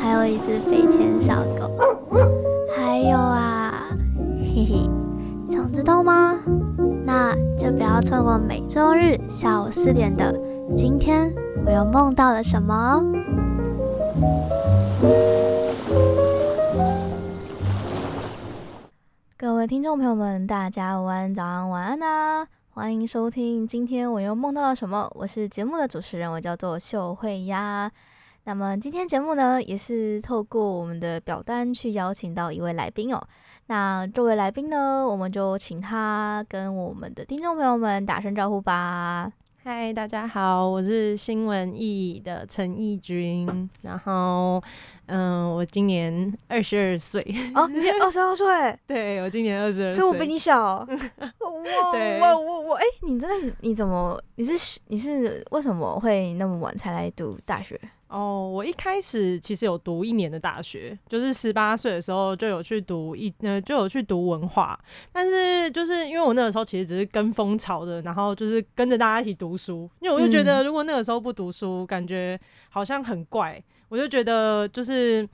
还有一只飞天小狗。还有啊，嘿嘿，想知道吗？那就不要错过每周日下午四点的《今天我又梦到了什么》哦。各位听众朋友们，大家午安、早安、晚安呐！欢迎收听《今天我又梦到了什么》，我是节目的主持人，我叫做秀慧呀。那么今天节目呢，也是透过我们的表单去邀请到一位来宾哦。那这位来宾呢，我们就请他跟我们的听众朋友们打声招呼吧。嗨，大家好，我是新闻艺的陈义军。然后，嗯，我今年二十二岁。哦，你今年二十二岁？对，我今年二十二岁，所以我比你小。哇，对我我我，哎、欸，你真的你怎么你是你是为什么会那么晚才来读大学？哦，我一开始其实有读一年的大学，就是十八岁的时候就有去读一呃就有去读文化，但是就是因为我那个时候其实只是跟风潮的，然后就是跟着大家一起读书，因为我就觉得如果那个时候不读书，感觉好像很怪，我就觉得就是。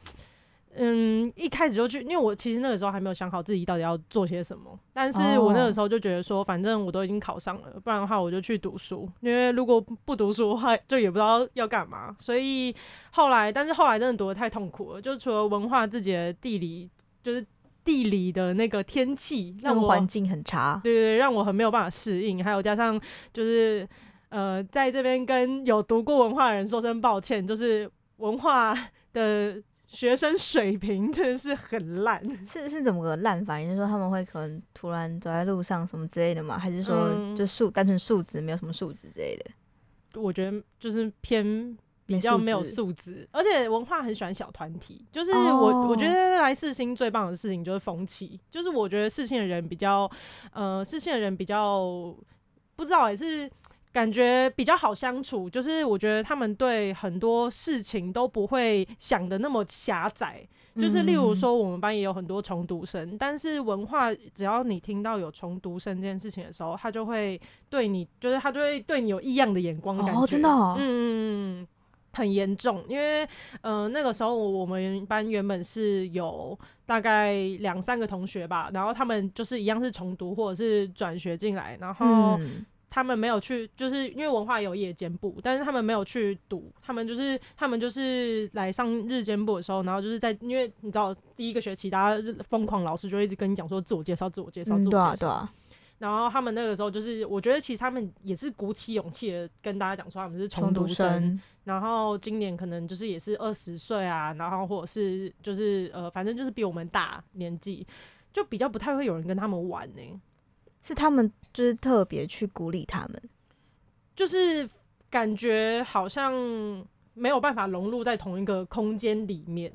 嗯，一开始就去，因为我其实那个时候还没有想好自己到底要做些什么，但是我那个时候就觉得说，反正我都已经考上了，不然的话我就去读书，因为如果不读书的话，就也不知道要干嘛。所以后来，但是后来真的读的太痛苦了，就除了文化自己的地理，就是地理的那个天气，让我环境很差，对对对，让我很没有办法适应，还有加上就是呃，在这边跟有读过文化的人说声抱歉，就是文化的。学生水平 真的是很烂，是是怎么个烂法？也就是说他们会可能突然走在路上什么之类的吗？还是说就素、嗯、单纯素质没有什么素质之类的？我觉得就是偏比较没有素质，而且文化很喜欢小团体。就是我、哦、我觉得来四星最棒的事情就是风气，就是我觉得四星的人比较呃四星的人比较不知道也是。感觉比较好相处，就是我觉得他们对很多事情都不会想的那么狭窄。就是例如说，我们班也有很多重读生，嗯、但是文化只要你听到有重读生这件事情的时候，他就会对你，就是他就会对你有异样的眼光感觉。哦，真的、哦，嗯，很严重。因为呃那个时候我们班原本是有大概两三个同学吧，然后他们就是一样是重读或者是转学进来，然后。嗯他们没有去，就是因为文化有夜间部，但是他们没有去读，他们就是他们就是来上日间部的时候，然后就是在，因为你知道第一个学期，大家疯狂老师就一直跟你讲说自我介绍，自我介绍，自我介绍，嗯，对啊，对啊。然后他们那个时候就是，我觉得其实他们也是鼓起勇气的跟大家讲说他们是重读生，生，然后今年可能就是也是二十岁啊，然后或者是就是呃，反正就是比我们大年纪，就比较不太会有人跟他们玩呢，欸。是他们就是特别去鼓励他们，就是感觉好像没有办法融入在同一个空间里面。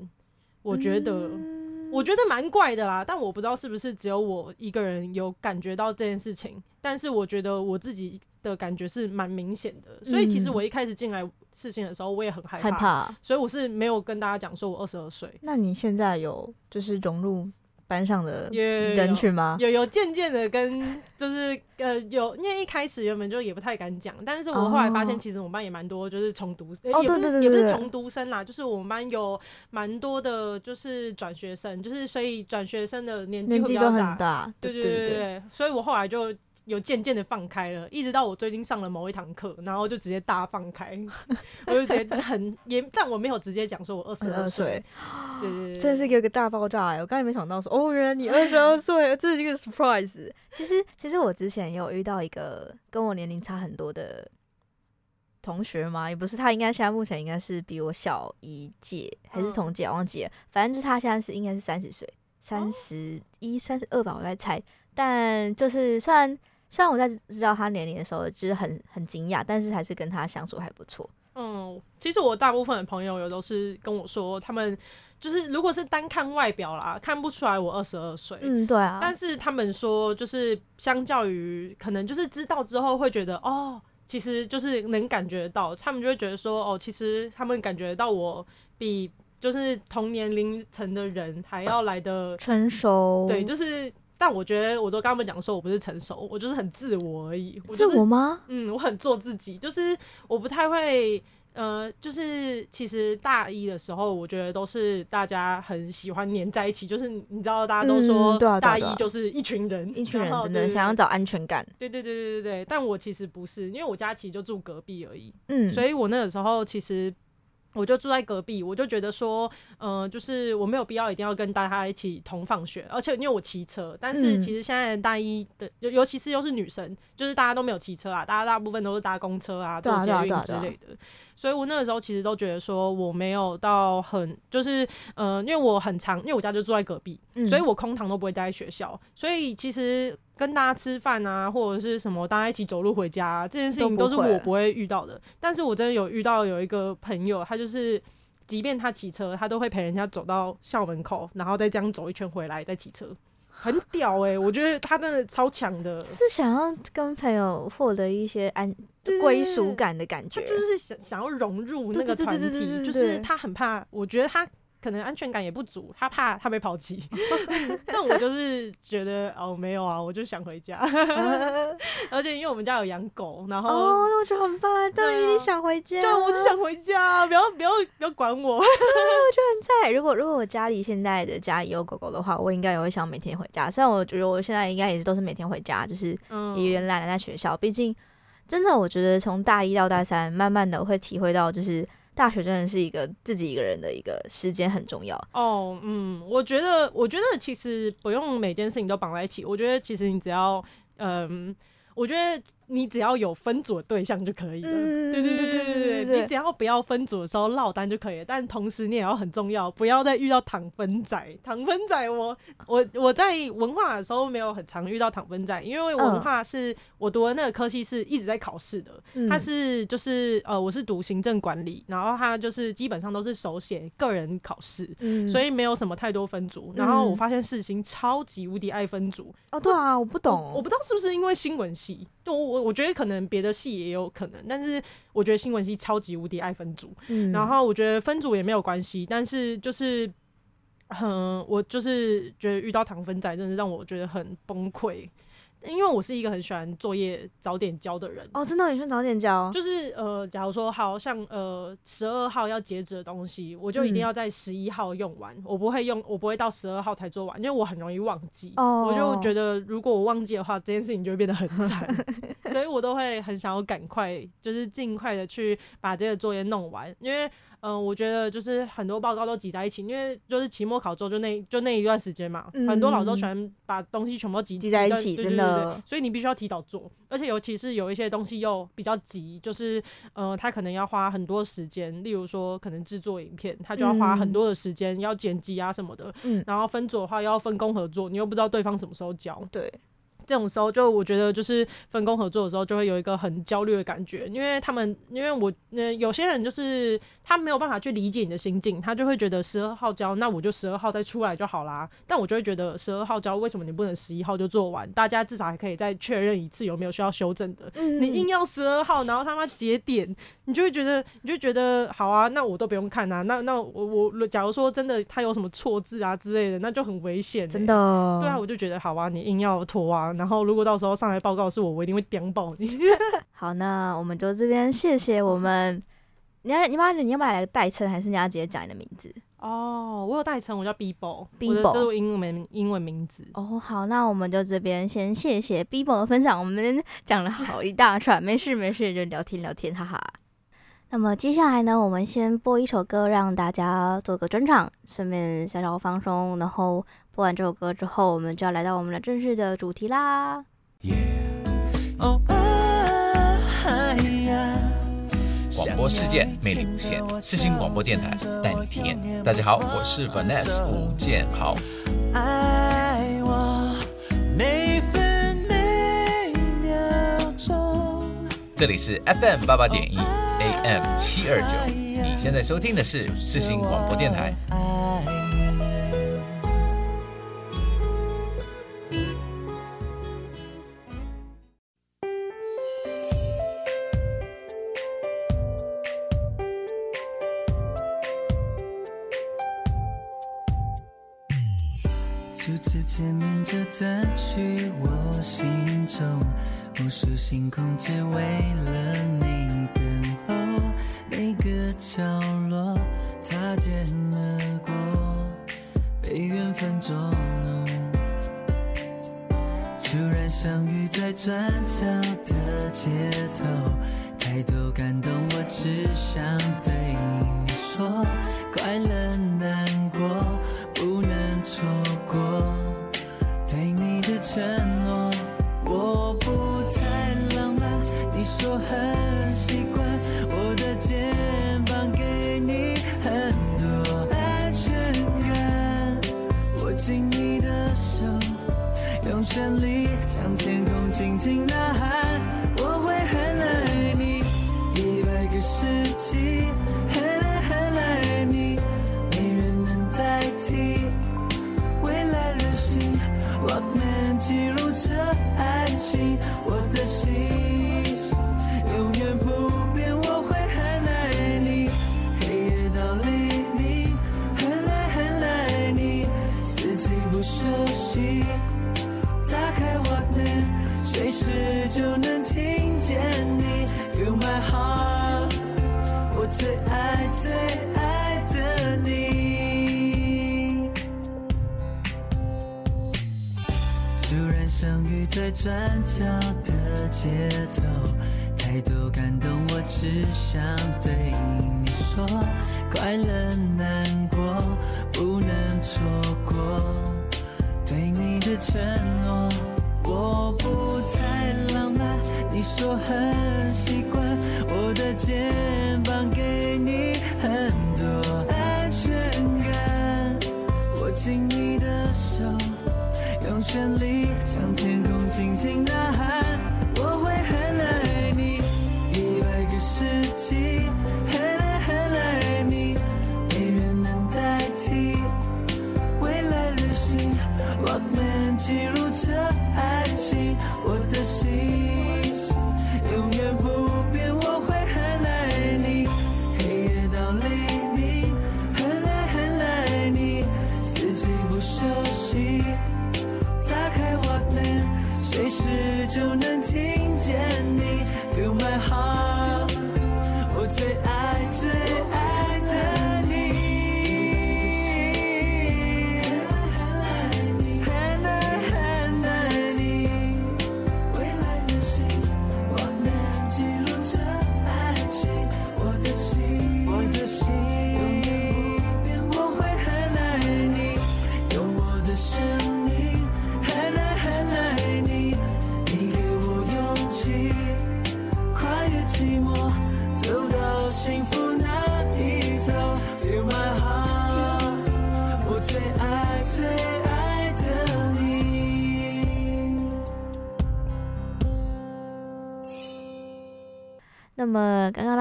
我觉得，嗯、我觉得蛮怪的啦。但我不知道是不是只有我一个人有感觉到这件事情。但是我觉得我自己的感觉是蛮明显的。所以其实我一开始进来事情的时候，我也很害怕，害怕。所以我是没有跟大家讲说我二十二岁。那你现在有就是融入？班上的人群吗？有有渐渐的跟就是呃有，因为一开始原本就也不太敢讲，但是我后来发现其实我们班也蛮多就是重读，哦，也不是也不是重读生啦，就是我们班有蛮多的就是转学生，就是所以转学生的年纪会比较大，对对对对对，所以我后来就。有渐渐的放开了，一直到我最近上了某一堂课，然后就直接大放开，我就觉得很严，但我没有直接讲说我二十二岁，对对对，真的是一个大爆炸哎！我刚才没想到说，哦，原来你二十二岁，这是一个 surprise。其实，其实我之前也有遇到一个跟我年龄差很多的同学嘛，也不是他，应该现在目前应该是比我小一届，还是同届，我忘记了。反正就是他现在是应该是三十岁，三十一、三十二吧，我在猜。但就是虽然。虽然我在知道他年龄的时候，就是很很惊讶，但是还是跟他相处还不错。嗯，其实我大部分的朋友有都是跟我说，他们就是如果是单看外表啦，看不出来我二十二岁。嗯，对啊。但是他们说，就是相较于可能就是知道之后会觉得哦，其实就是能感觉到，他们就会觉得说哦，其实他们感觉到我比就是同年龄层的人还要来的成熟。对，就是。但我觉得，我都跟他们讲说，我不是成熟，我就是很自我而已。我就是、自我吗？嗯，我很做自己，就是我不太会，呃，就是其实大一的时候，我觉得都是大家很喜欢黏在一起，就是你知道，大家都说大一就是一群人，一群人真的想要找安全感。对对对对对对，但我其实不是，因为我家其实就住隔壁而已，嗯，所以我那个时候其实。我就住在隔壁，我就觉得说，嗯、呃，就是我没有必要一定要跟大家一起同放学，而且因为我骑车，但是其实现在大一的，尤、嗯、尤其是又是女生，就是大家都没有骑车啊，大家大部分都是搭公车啊、坐捷运之类的。所以我那个时候其实都觉得说我没有到很就是呃，因为我很长，因为我家就住在隔壁，嗯、所以我空堂都不会待在学校。所以其实跟大家吃饭啊，或者是什么大家一起走路回家、啊、这件事情都是我不会遇到的。但是我真的有遇到有一个朋友，他就是即便他骑车，他都会陪人家走到校门口，然后再这样走一圈回来再骑车。很屌哎、欸，我觉得他真的超强的，是想要跟朋友获得一些安归属感的感觉，他就是想想要融入那个团体，就是他很怕，我觉得他。可能安全感也不足，他怕他被抛弃。但我就是觉得哦，没有啊，我就想回家。而且因为我们家有养狗，然后哦，那我觉得很棒啊，对，你想回家，对，我就想回家，不要不要不要管我。我觉得很菜。如果如果我家里现在的家里有狗狗的话，我应该也会想每天回家。虽然我觉得我现在应该也是都是每天回家，就是也原来在学校。毕竟真的，我觉得从大一到大三，慢慢的会体会到就是。大学真的是一个自己一个人的一个时间很重要哦，嗯，我觉得，我觉得其实不用每件事情都绑在一起，我觉得其实你只要，嗯，我觉得。你只要有分组的对象就可以了，嗯、对对对对对对，你只要不要分组的时候落单就可以了。但同时你也要很重要，不要再遇到躺分仔。躺分仔我，我我我在文化的时候没有很常遇到躺分仔，因为文化是我读的那个科系是一直在考试的，它是就是呃我是读行政管理，然后它就是基本上都是手写个人考试，嗯、所以没有什么太多分组。然后我发现世新超级无敌爱分组哦，对啊，我不懂我，我不知道是不是因为新闻系，就我。我觉得可能别的系也有可能，但是我觉得新闻系超级无敌爱分组，嗯、然后我觉得分组也没有关系，但是就是，嗯，我就是觉得遇到糖分仔，真的让我觉得很崩溃。因为我是一个很喜欢作业早点交的人哦，真的很喜欢早点交。就是呃，假如说好像呃十二号要截止的东西，我就一定要在十一号用完，嗯、我不会用，我不会到十二号才做完，因为我很容易忘记。哦，我就觉得如果我忘记的话，这件事情就会变得很惨，所以我都会很想要赶快，就是尽快的去把这个作业弄完，因为。嗯，我觉得就是很多报告都挤在一起，因为就是期末考之后就那就那一段时间嘛，嗯、很多老师都喜欢把东西全部挤挤在一起，真的。所以你必须要提早做，而且尤其是有一些东西又比较急，就是呃，他可能要花很多时间，例如说可能制作影片，他就要花很多的时间要剪辑啊什么的，嗯，然后分组的话又要分工合作，你又不知道对方什么时候交，对。这种时候，就我觉得就是分工合作的时候，就会有一个很焦虑的感觉，因为他们，因为我，嗯，有些人就是他没有办法去理解你的心境，他就会觉得十二号交，那我就十二号再出来就好啦。但我就会觉得十二号交，为什么你不能十一号就做完？大家至少还可以再确认一次有没有需要修正的。嗯、你硬要十二号，然后他妈节点，你就会觉得，你就觉得好啊，那我都不用看啊。那那我我假如说真的他有什么错字啊之类的，那就很危险、欸。真的。对啊，我就觉得好啊，你硬要拖啊。然后，如果到时候上来报告是我，我一定会屌爆你。好，那我们就这边谢谢我们。你要你把你要不要来个代称，还是你要直接讲你的名字？哦，我有代称，我叫 Bibo，Bibo 这是我英文英文名字。哦，好，那我们就这边先谢谢 Bibo 的分享。我们讲了好一大串，没事没事，就聊天聊天，哈哈。那么接下来呢，我们先播一首歌，让大家做个专场，顺便小小放松。然后播完这首歌之后，我们就要来到我们的正式的主题啦。广播世界魅力无限，四新广播电台带你体验。大家好，我是 Vanessa 吴建豪。爱我每分每秒钟。这里是 FM 八八点一 M 七二九，你现在收听的是智新广播电台。初次见面就占据我心中无数星空，只为了你。个角落擦肩而过，被缘分捉弄。突然相遇在转角的街头，太多感动，我只想对你说，快乐难过不能错过，对你的承诺，用全力向天空轻轻呐喊，我会很爱你，一百个世纪，很爱很爱你，没人能代替。未来旅行我们记录着爱情，我的心最爱最爱的你。突然相遇在转角的街头，太多感动，我只想对你说，快乐难过不能错过，对你的承诺。我不太浪漫，你说很习惯，我的肩膀给你很多安全感，握紧你的手，用全力向天空轻轻呐喊，我会很爱你，一百个世纪，很爱很爱你，没人能代替，未来旅行，Walkman 记录就能听见你，Feel my heart，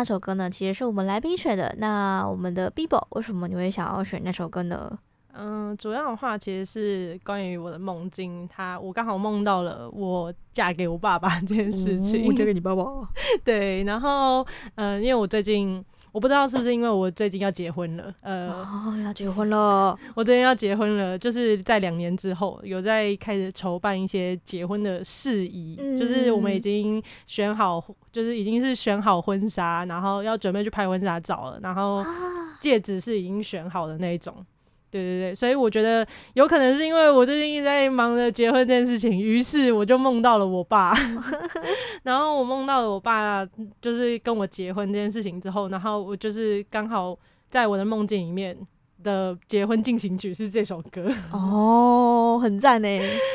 首歌呢，其实是我们来宾选的。那我们的 Bibo，为什么你会想要选那首歌呢？嗯，主要的话其实是关于我的梦境。他，我刚好梦到了我嫁给我爸爸这件事情。我嫁给你爸爸。对，然后嗯，因为我最近。我不知道是不是因为我最近要结婚了，呃，哦，要结婚了，我最近要结婚了，就是在两年之后有在开始筹办一些结婚的事宜，嗯，就是我们已经选好，就是已经是选好婚纱，然后要准备去拍婚纱照了，然后戒指是已经选好的那一种。对对对，所以我觉得有可能是因为我最近一直在忙着结婚这件事情，于是我就梦到了我爸 然后我梦到了我爸，就是跟我结婚这件事情之后，然后我就是刚好在我的梦境里面的结婚进行曲是这首歌 哦，很赞呢。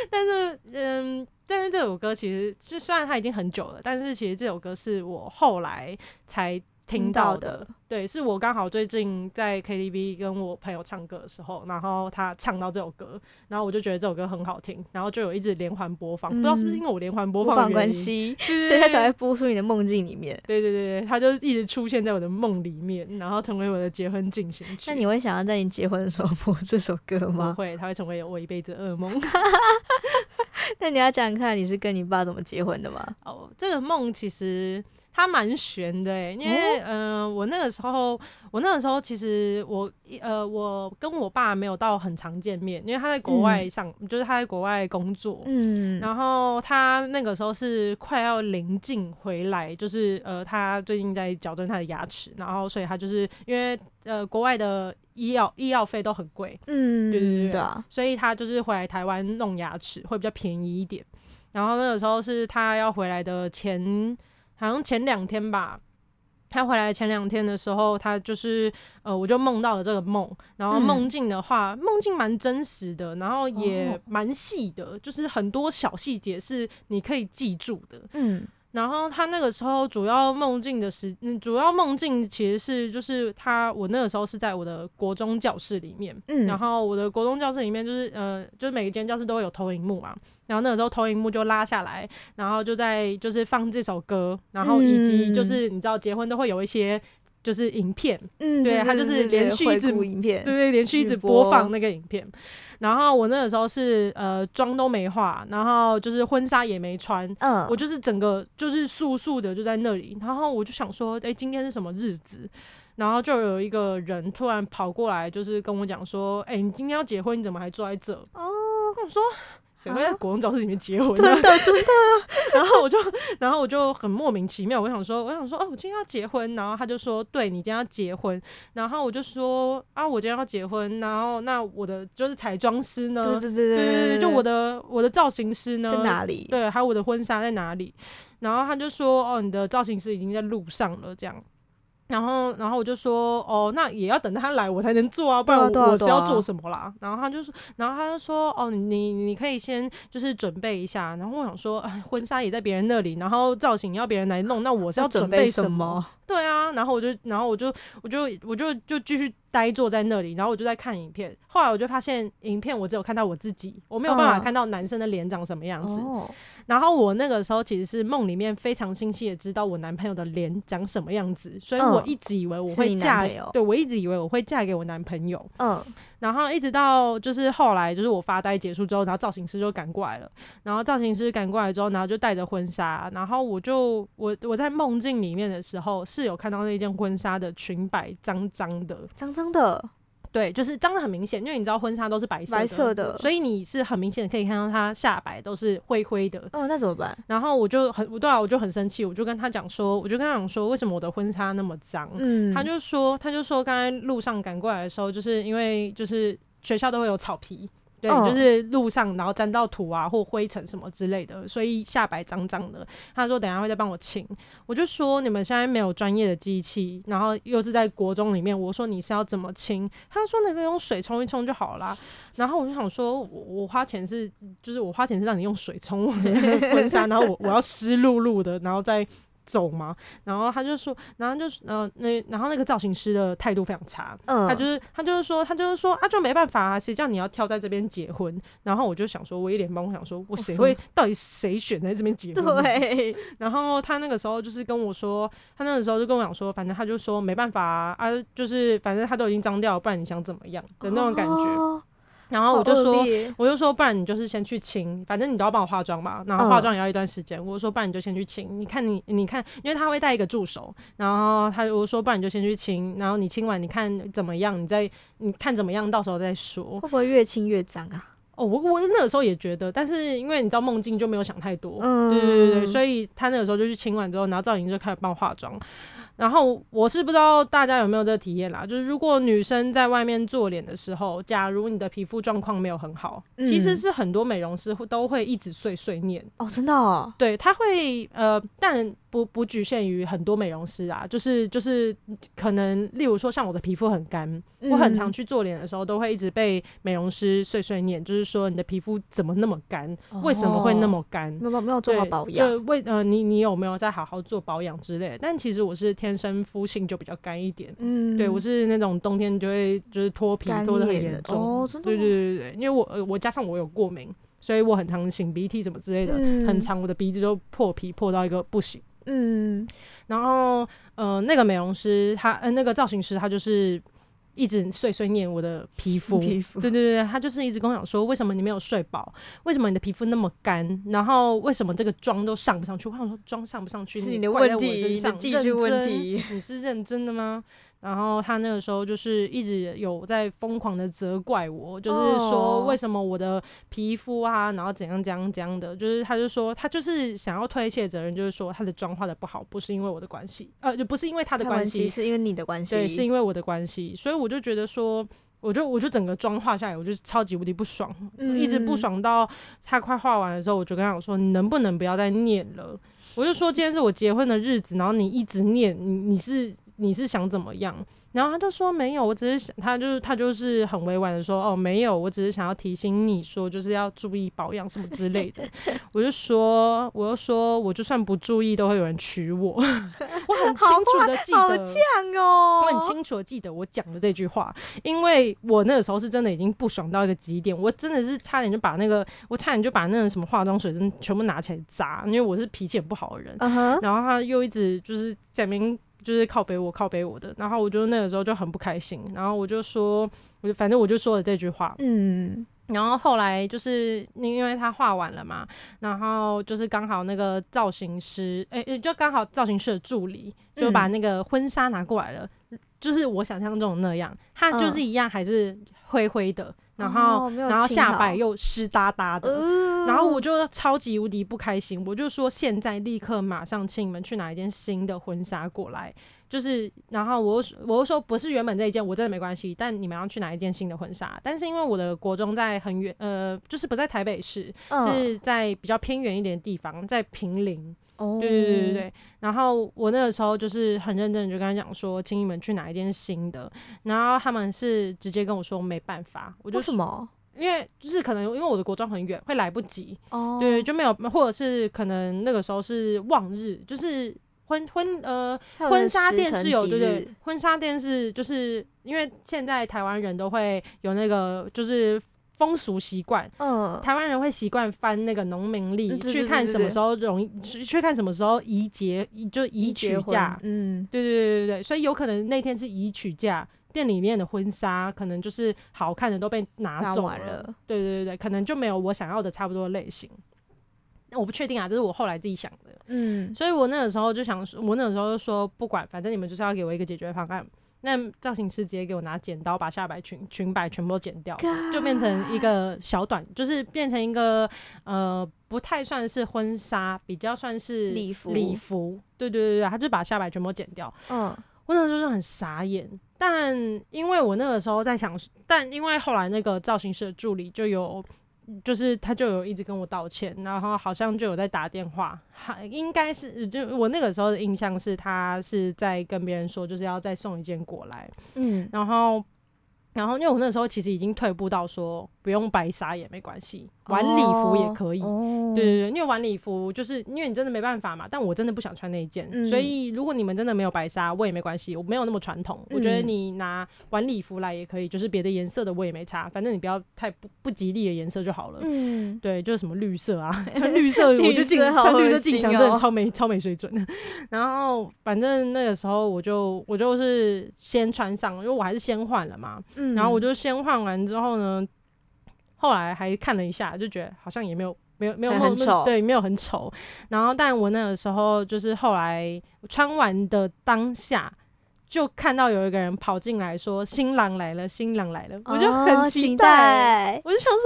但是嗯，但是这首歌其实是虽然它已经很久了，但是其实这首歌是我后来才。听到的，对，是我刚好最近在 KTV 跟我朋友唱歌的时候，然后他唱到这首歌，然后我就觉得这首歌很好听，然后就有一直连环播放，嗯，不知道是不是因为我连环播放的关系，所以他才会播出你的梦境里面。对对对对，他就一直出现在我的梦里面，然后成为我的结婚进行曲。那你会想要在你结婚的时候播 这首歌吗？不会，他会成为我一辈子噩梦。那你要讲讲看你是跟你爸怎么结婚的吗？哦，这个梦其实。它蛮悬的诶，因为嗯、哦呃，我那个时候我那个时候其实我呃，我跟我爸没有到很常见面，因为他在国外上，嗯、就是他在国外工作，嗯，然后他那个时候是快要临近回来，就是呃，他最近在矫正他的牙齿，然后所以他就是因为呃，国外的医药医药费都很贵，嗯，对对对，所以他就是回来台湾弄牙齿会比较便宜一点，然后那个时候是他要回来的前，好像前两天吧。他回来前两天的时候，他就是呃，我就梦到了这个梦，然后梦境的话，梦境蛮真实的，然后也蛮细的，就是很多小细节是你可以记住的。嗯。然后他那个时候主要梦境的时，嗯，主要梦境其实是就是他，我那个时候是在我的国中教室里面，嗯，然后我的国中教室里面就是呃，就是每一间教室都会有投影幕嘛，然后那个时候投影幕就拉下来，然后就在就是放这首歌，然后以及就是你知道结婚都会有一些就是影片，嗯，对，他就是连续一直影片，对对，连续一直播放那个影片。然后我那个时候是呃妆都没化，然后就是婚纱也没穿，嗯，我就是整个就是素素的就在那里，然后我就想说，哎，今天是什么日子？然后就有一个人突然跑过来，就是跟我讲说，哎，你今天要结婚，你怎么还坐在这？哦，跟我说。谁会在国中教室里面结婚？真的 真的。然后我就，然后我就很莫名其妙。我想说，我想说，哦，我今天要结婚。然后他就说，对，你今天要结婚。然后我就说，啊，我今天要结婚。然后那我的就是彩妆师呢？对对对对对，就我的我的造型师呢？在哪里？对，还有我的婚纱在哪里？然后他就说，哦，你的造型师已经在路上了，这样。然后，然后我就说，哦，那也要等他来，我才能做啊，不然我我是要做什么啦？然后他就说，然后他就说，哦，你你可以先就是准备一下。然后我想说，哎，婚纱也在别人那里，然后造型要别人来弄，那我是要准备什么？对啊，然后我就，然后我就，我就，我就就继续呆坐在那里，然后我就在看影片。后来我就发现，影片我只有看到我自己，我没有办法看到男生的脸长什么样子。哦然后我那个时候其实是梦里面非常清晰的知道我男朋友的脸长什么样子，所以我一直以为我会嫁，嗯、对，我一直以为我会嫁给我男朋友。嗯，然后一直到就是后来就是我发呆结束之后，然后造型师就赶过来了，然后造型师赶过来之后，然后就带着婚纱，然后我就我我在梦境里面的时候是有看到那件婚纱的裙摆脏脏的，脏脏的。对，就是脏的很明显，因为你知道婚纱都是白色的，白色的，所以你是很明显可以看到它下摆都是灰灰的。哦，那怎么办？然后我就很，对啊，我就很生气，我就跟他讲说，我就跟他讲说，为什么我的婚纱那么脏？嗯，他就说，他就说，刚才路上赶过来的时候，就是因为就是学校都会有草皮。对，就是路上，然后沾到土啊或灰尘什么之类的，所以下摆脏脏的。他说等下会再帮我清，我就说你们现在没有专业的机器，然后又是在国中里面，我说你是要怎么清？他说那个用水冲一冲就好啦。然后我就想说，我我花钱是，就是我花钱是让你用水冲我的 婚纱，然后我我要湿漉漉的，然后再。走吗？然后他就说，然后就是，呃，那然后那个造型师的态度非常差，嗯，他就是他就是说，他就是说啊，就没办法啊，谁叫你要挑在这边结婚？然后我就想说，我一脸懵，我想说，我谁会到底谁选在这边结婚？对。然后他那个时候就是跟我说，他那个时候就跟我讲说，反正他就说没办法啊，啊，就是反正他都已经脏掉了，不然你想怎么样的那种感觉。哦然后我就说，我就说，不然你就是先去清，反正你都要帮我化妆嘛。然后化妆也要一段时间，我就说，不然你就先去清。你看你，你看，因为他会带一个助手，然后他我说，不然你就先去清。然后你清完，你看怎么样？你再你看怎么样？到时候再说。会不会越清越脏啊？哦，我我那个时候也觉得，但是因为你知道梦境就没有想太多，嗯，对对对对，所以他那个时候就去清完之后，然后赵颖就开始帮我化妆。然后我是不知道大家有没有这个体验啦，就是如果女生在外面做脸的时候，假如你的皮肤状况没有很好，嗯、其实是很多美容师都会一直碎碎念哦，真的哦，对，他会呃，但。不不局限于很多美容师啊，就是就是可能，例如说像我的皮肤很干，嗯、我很常去做脸的时候，都会一直被美容师碎碎念，就是说你的皮肤怎么那么干，哦、为什么会那么干？没有没有做好保养，就为呃你你有没有在好好做保养之类的？但其实我是天生肤性就比较干一点，嗯，对我是那种冬天就会就是脱皮脱的很严重，哦，真的，对对对对，因为我我加上我有过敏，所以我很常擤鼻涕什么之类的，嗯、很长我的鼻子就破皮破到一个不行。嗯，然后呃，那个美容师他呃，那个造型师他就是一直碎碎念我的皮肤，皮肤，对对对，他就是一直跟我讲说，为什么你没有睡饱？为什么你的皮肤那么干？然后为什么这个妆都上不上去？我想说妆上不上去是你的问题，你的技术问题，你是认真的吗？然后他那个时候就是一直有在疯狂的责怪我，就是说为什么我的皮肤啊，然后怎样怎样怎样的，就是他就说他就是想要推卸责任，就是说他的妆化的不好，不是因为我的关系，呃，就不是因为他的关系，是因为你的关系，对，是因为我的关系，所以我就觉得说，我就我就整个妆化下来，我就超级无敌不爽，嗯、一直不爽到他快画完的时候，我就跟他讲说，你能不能不要再念了？我就说 今天是我结婚的日子，然后你一直念，你你是。你是想怎么样？然后他就说没有，我只是想，他就是他就是很委婉的说，哦，没有，我只是想要提醒你说，就是要注意保养什么之类的。我就说，我就说，我就算不注意，都会有人娶我。我很清楚的记得，好犟哦，我很清楚的记得我讲的这句话，因为我那个时候是真的已经不爽到一个极点，我真的是差点就把那个，我差点就把那个什么化妆水真全部拿起来砸，因为我是脾气很不好的人。Uh huh. 然后他又一直就是在那边。就是靠北我靠北我的，然后我就那个时候就很不开心，然后我就说，我就反正我就说了这句话，嗯，然后后来就是因为他画完了嘛，然后就是刚好那个造型师，哎、欸，就刚好造型师的助理就把那个婚纱拿过来了，嗯、就是我想象中的那样，他就是一样还是灰灰的。然后，哦、然后下摆又湿哒哒的，呃、然后我就超级无敌不开心，我就说现在立刻马上请你们去拿一件新的婚纱过来，就是，然后我我又说不是原本这一件，我真的没关系，但你们要去拿一件新的婚纱，但是因为我的国中在很远，呃，就是不在台北市，呃、是在比较偏远一点的地方，在平林。对对对对对，然后我那个时候就是很认真的就跟他讲说，请你们去拿一件新的，然后他们是直接跟我说没办法，我就为什么？因为就是可能因为我的国中很远，会来不及哦，对，就没有，或者是可能那个时候是望日，就是婚婚呃婚纱店是有对对，婚纱店是就是因为现在台湾人都会有那个就是。风俗习惯，嗯，台湾人会习惯翻那个农民历去看什么时候容易，去看什么时候宜结，就宜娶嫁，嗯，对对对对对，所以有可能那天是宜娶嫁，店里面的婚纱可能就是好看的都被拿走了，了。对对对对，可能就没有我想要的差不多的类型，那我不确定啊，这是我后来自己想的，嗯，所以我那个时候就想说，我那个时候就说不管，反正你们就是要给我一个解决方案。那造型师直接给我拿剪刀，把下摆裙裙摆全部都剪掉就变成一个小短，就是变成一个呃不太算是婚纱，比较算是礼服。礼服，对对对对，他就把下摆全部剪掉。嗯，我那时候就很傻眼，但因为我那个时候在想，但因为后来那个造型师的助理就有。就是他就有一直跟我道歉，然后好像就有在打电话，还应该是就我那个时候的印象是他是在跟别人说，就是要再送一件过来，嗯，然后然后因为我那时候其实已经退步到说。不用白纱也没关系，晚礼服也可以。Oh, 对对对，因为晚礼服就是因为你真的没办法嘛。但我真的不想穿那一件，嗯、所以如果你们真的没有白纱，我也没关系，我没有那么传统。嗯、我觉得你拿晚礼服来也可以，就是别的颜色的我也没差，反正你不要太不不吉利的颜色就好了。嗯，对，就是什么绿色啊，穿绿色我就进穿绿色进场，真的超没超没水准。然后反正那个时候我就我就是先穿上，因为我还是先换了嘛。嗯，然后我就先换完之后呢。后来还看了一下，就觉得好像也没有没有没有很丑，对，没有很丑。然后，但我那个时候就是后来穿完的当下，就看到有一个人跑进来说：“新郎来了，新郎来了。”我就很期待，期待我就想说：“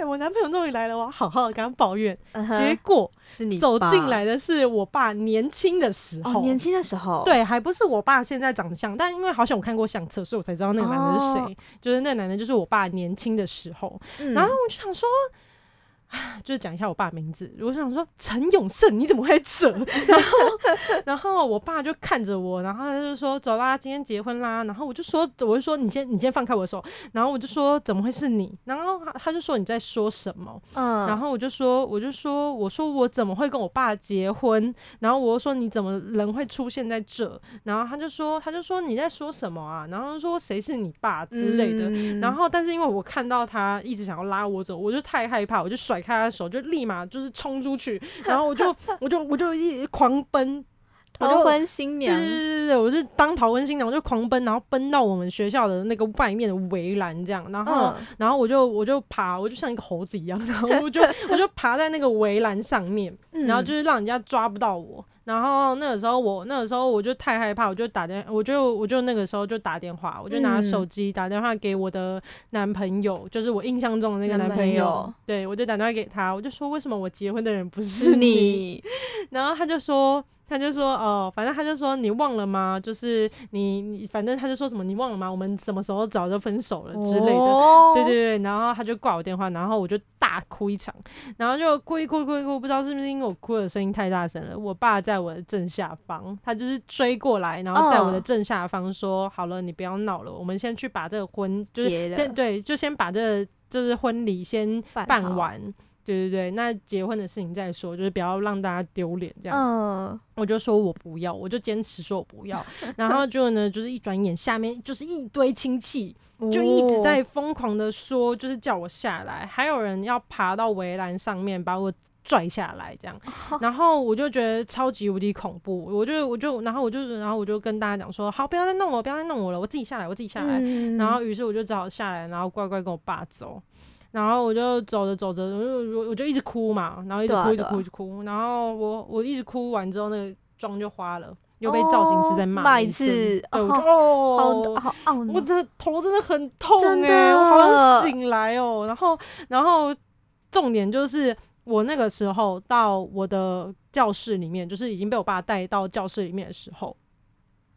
耶，我男朋友终于来了，我要好好的跟他抱怨。Uh ”结果是你走进来的是我爸年轻的时候，年轻的时候，对，还不是我爸现在长得像，但因为好像我看过相册，所以我才知道那个男的是谁。Oh. 就是那个男的，就是我爸年轻的时候。嗯、然后我就想说。就是讲一下我爸名字，我想说陈永胜，你怎么会这？然后，然后我爸就看着我，然后他就说走啦，今天结婚啦。然后我就说，我就说你先，你先放开我的手。然后我就说怎么会是你？然后他就说你在说什么？嗯，然后我就说，我就说，我说我怎么会跟我爸结婚？然后我就说你怎么人会出现在这？然后他就说，他就说你在说什么啊？然后说谁是你爸之类的。嗯、然后但是因为我看到他一直想要拉我走，我就太害怕，我就甩。甩开他的手，就立马就是冲出去，然后我就我就我就一狂奔，逃婚新娘，对对对对，我就当逃婚新娘，我就狂奔，然后奔到我们学校的那个外面的围栏，这样，然后、嗯、然后我就我就爬，我就像一个猴子一样，然后我就 我就爬在那个围栏上面，然后就是让人家抓不到我。然后那个时候我那个时候我就太害怕，我就打电，我就我就那个时候就打电话，我就拿手机打电话给我的男朋友，嗯、就是我印象中的那个男朋友，朋友对，我就打电话给他，我就说为什么我结婚的人不是你？是 你然后他就说。他就说哦，反正他就说你忘了吗？就是你你反正他就说什么你忘了吗？我们什么时候早就分手了之类的，哦、对对对。然后他就挂我电话，然后我就大哭一场，然后就哭一哭哭一哭，不知道是不是因为我哭的声音太大声了。我爸在我的正下方，他就是追过来，然后在我的正下方说：“哦、好了，你不要闹了，我们先去把这个婚就是先对，就先把这个就是婚礼先办完。”对对对，那结婚的事情再说，就是不要让大家丢脸这样。嗯，我就说我不要，我就坚持说我不要。然后就呢，就是一转眼下面就是一堆亲戚，就一直在疯狂的说，就是叫我下来，还有人要爬到围栏上面把我拽下来这样。然后我就觉得超级无敌恐怖，我就我就然后我就然后我就跟大家讲说，好，不要再弄我，不要再弄我了，我自己下来，我自己下来。嗯、然后于是我就只好下来，然后乖乖跟我爸走。然后我就走着走着，我就我就一直哭嘛，然后一直哭，一直哭，一直哭。然后我我一直哭完之后，那个妆就花了，又被造型师在骂一次。对，我就哦，好懊恼，我的头真的很痛哎，我好想醒来哦。然后然后重点就是我那个时候到我的教室里面，就是已经被我爸带到教室里面的时候。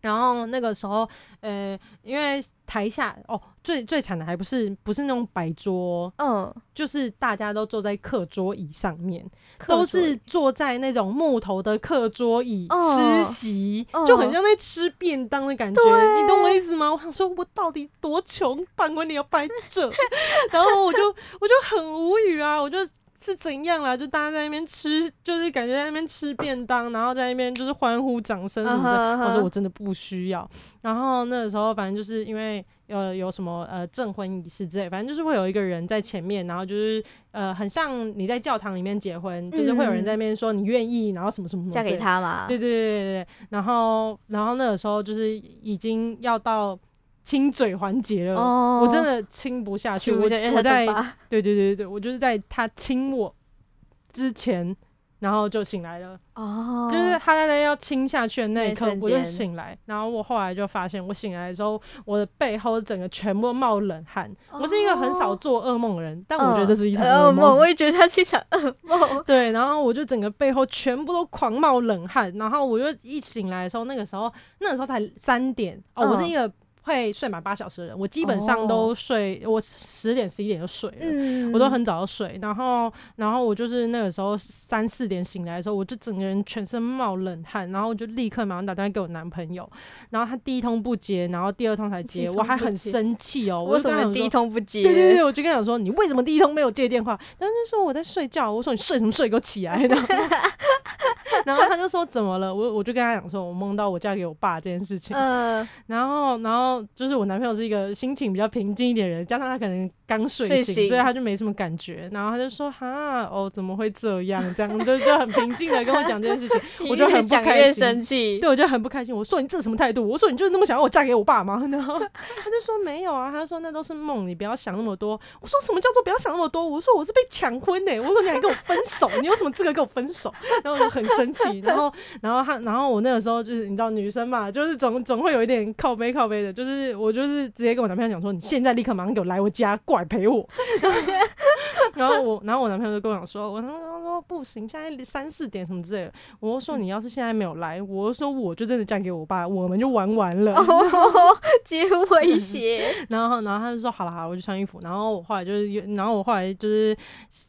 然后那个时候，呃，因为台下哦，最最惨的还不是不是那种摆桌，嗯，就是大家都坐在课桌椅上面，都是坐在那种木头的课桌椅吃席，嗯、就很像在吃便当的感觉，嗯、你懂我意思吗？我想说，我到底多穷，办婚礼要摆这，然后我就我就很无语啊，我就。是怎样啦？就大家在那边吃，就是感觉在那边吃便当，然后在那边就是欢呼、掌声什么的。Uh huh, uh huh. 我说我真的不需要。然后那个时候，反正就是因为呃有什么呃证婚仪式之类，反正就是会有一个人在前面，然后就是呃很像你在教堂里面结婚，嗯、就是会有人在那边说你愿意，然后什么什么什么。嫁给他嘛？对对对对对。然后然后那个时候就是已经要到。亲嘴环节了，oh, 我真的亲不下去。我我在对对对对，我就是在他亲我之前，然后就醒来了。哦，oh, 就是他在那要亲下去的那一刻，我就醒来。然后我后来就发现，我醒来的时候，我的背后整个全部冒冷汗。Oh, 我是一个很少做噩梦的人，但我觉得这是一场噩梦。我也觉得他是一场噩梦。对，然后我就整个背后全部都狂冒冷汗。然后我就一醒来的时候，那个时候那个时候才三点。哦，我是一个。会睡满八小时的人，我基本上都睡，oh. 我十点十一点就睡了，嗯、我都很早就睡。然后，然后我就是那个时候三四点醒来的时候，我就整个人全身冒冷汗，然后我就立刻马上打电话给我男朋友，然后他第一通不接，然后第二通才接，我还很生气哦。为什么第一通不接？对对对，我就跟他讲说，你为什么第一通没有接电话？然后就说我在睡觉，我说你睡什么睡，给我起来！然后，然后他就说怎么了？我我就跟他讲说，我梦到我嫁给我爸这件事情。嗯，然后，然后。就是我男朋友是一个心情比较平静一点的人，加上他可能刚睡醒，睡醒所以他就没什么感觉。然后他就说：“哈，哦，怎么会这样？这样就就很平静的跟我讲这件事情，我就很不开心。生气，对，我就很不开心。我说你这什么态度？我说你就是那么想要我嫁给我爸吗？然后他就说没有啊，他说那都是梦，你不要想那么多。我说什么叫做不要想那么多？我说我是被抢婚呢、欸。我说你还跟我分手，你有什么资格跟我分手？然后我就很生气。然后，然后他，然后我那个时候就是你知道女生嘛，就是总总会有一点靠背靠背的，就是。我就是直接跟我男朋友讲说，你现在立刻马上给我来我家过来陪我。然后我，然后我男朋友就跟我讲说，我男朋友说不行，现在三四点什么之类的。我就说你要是现在没有来，我就说我就真的嫁给我爸，我们就玩完了。接威胁。然后，然后他就说好了好了，我就穿衣服。然后我后来就是，然后我后来就是，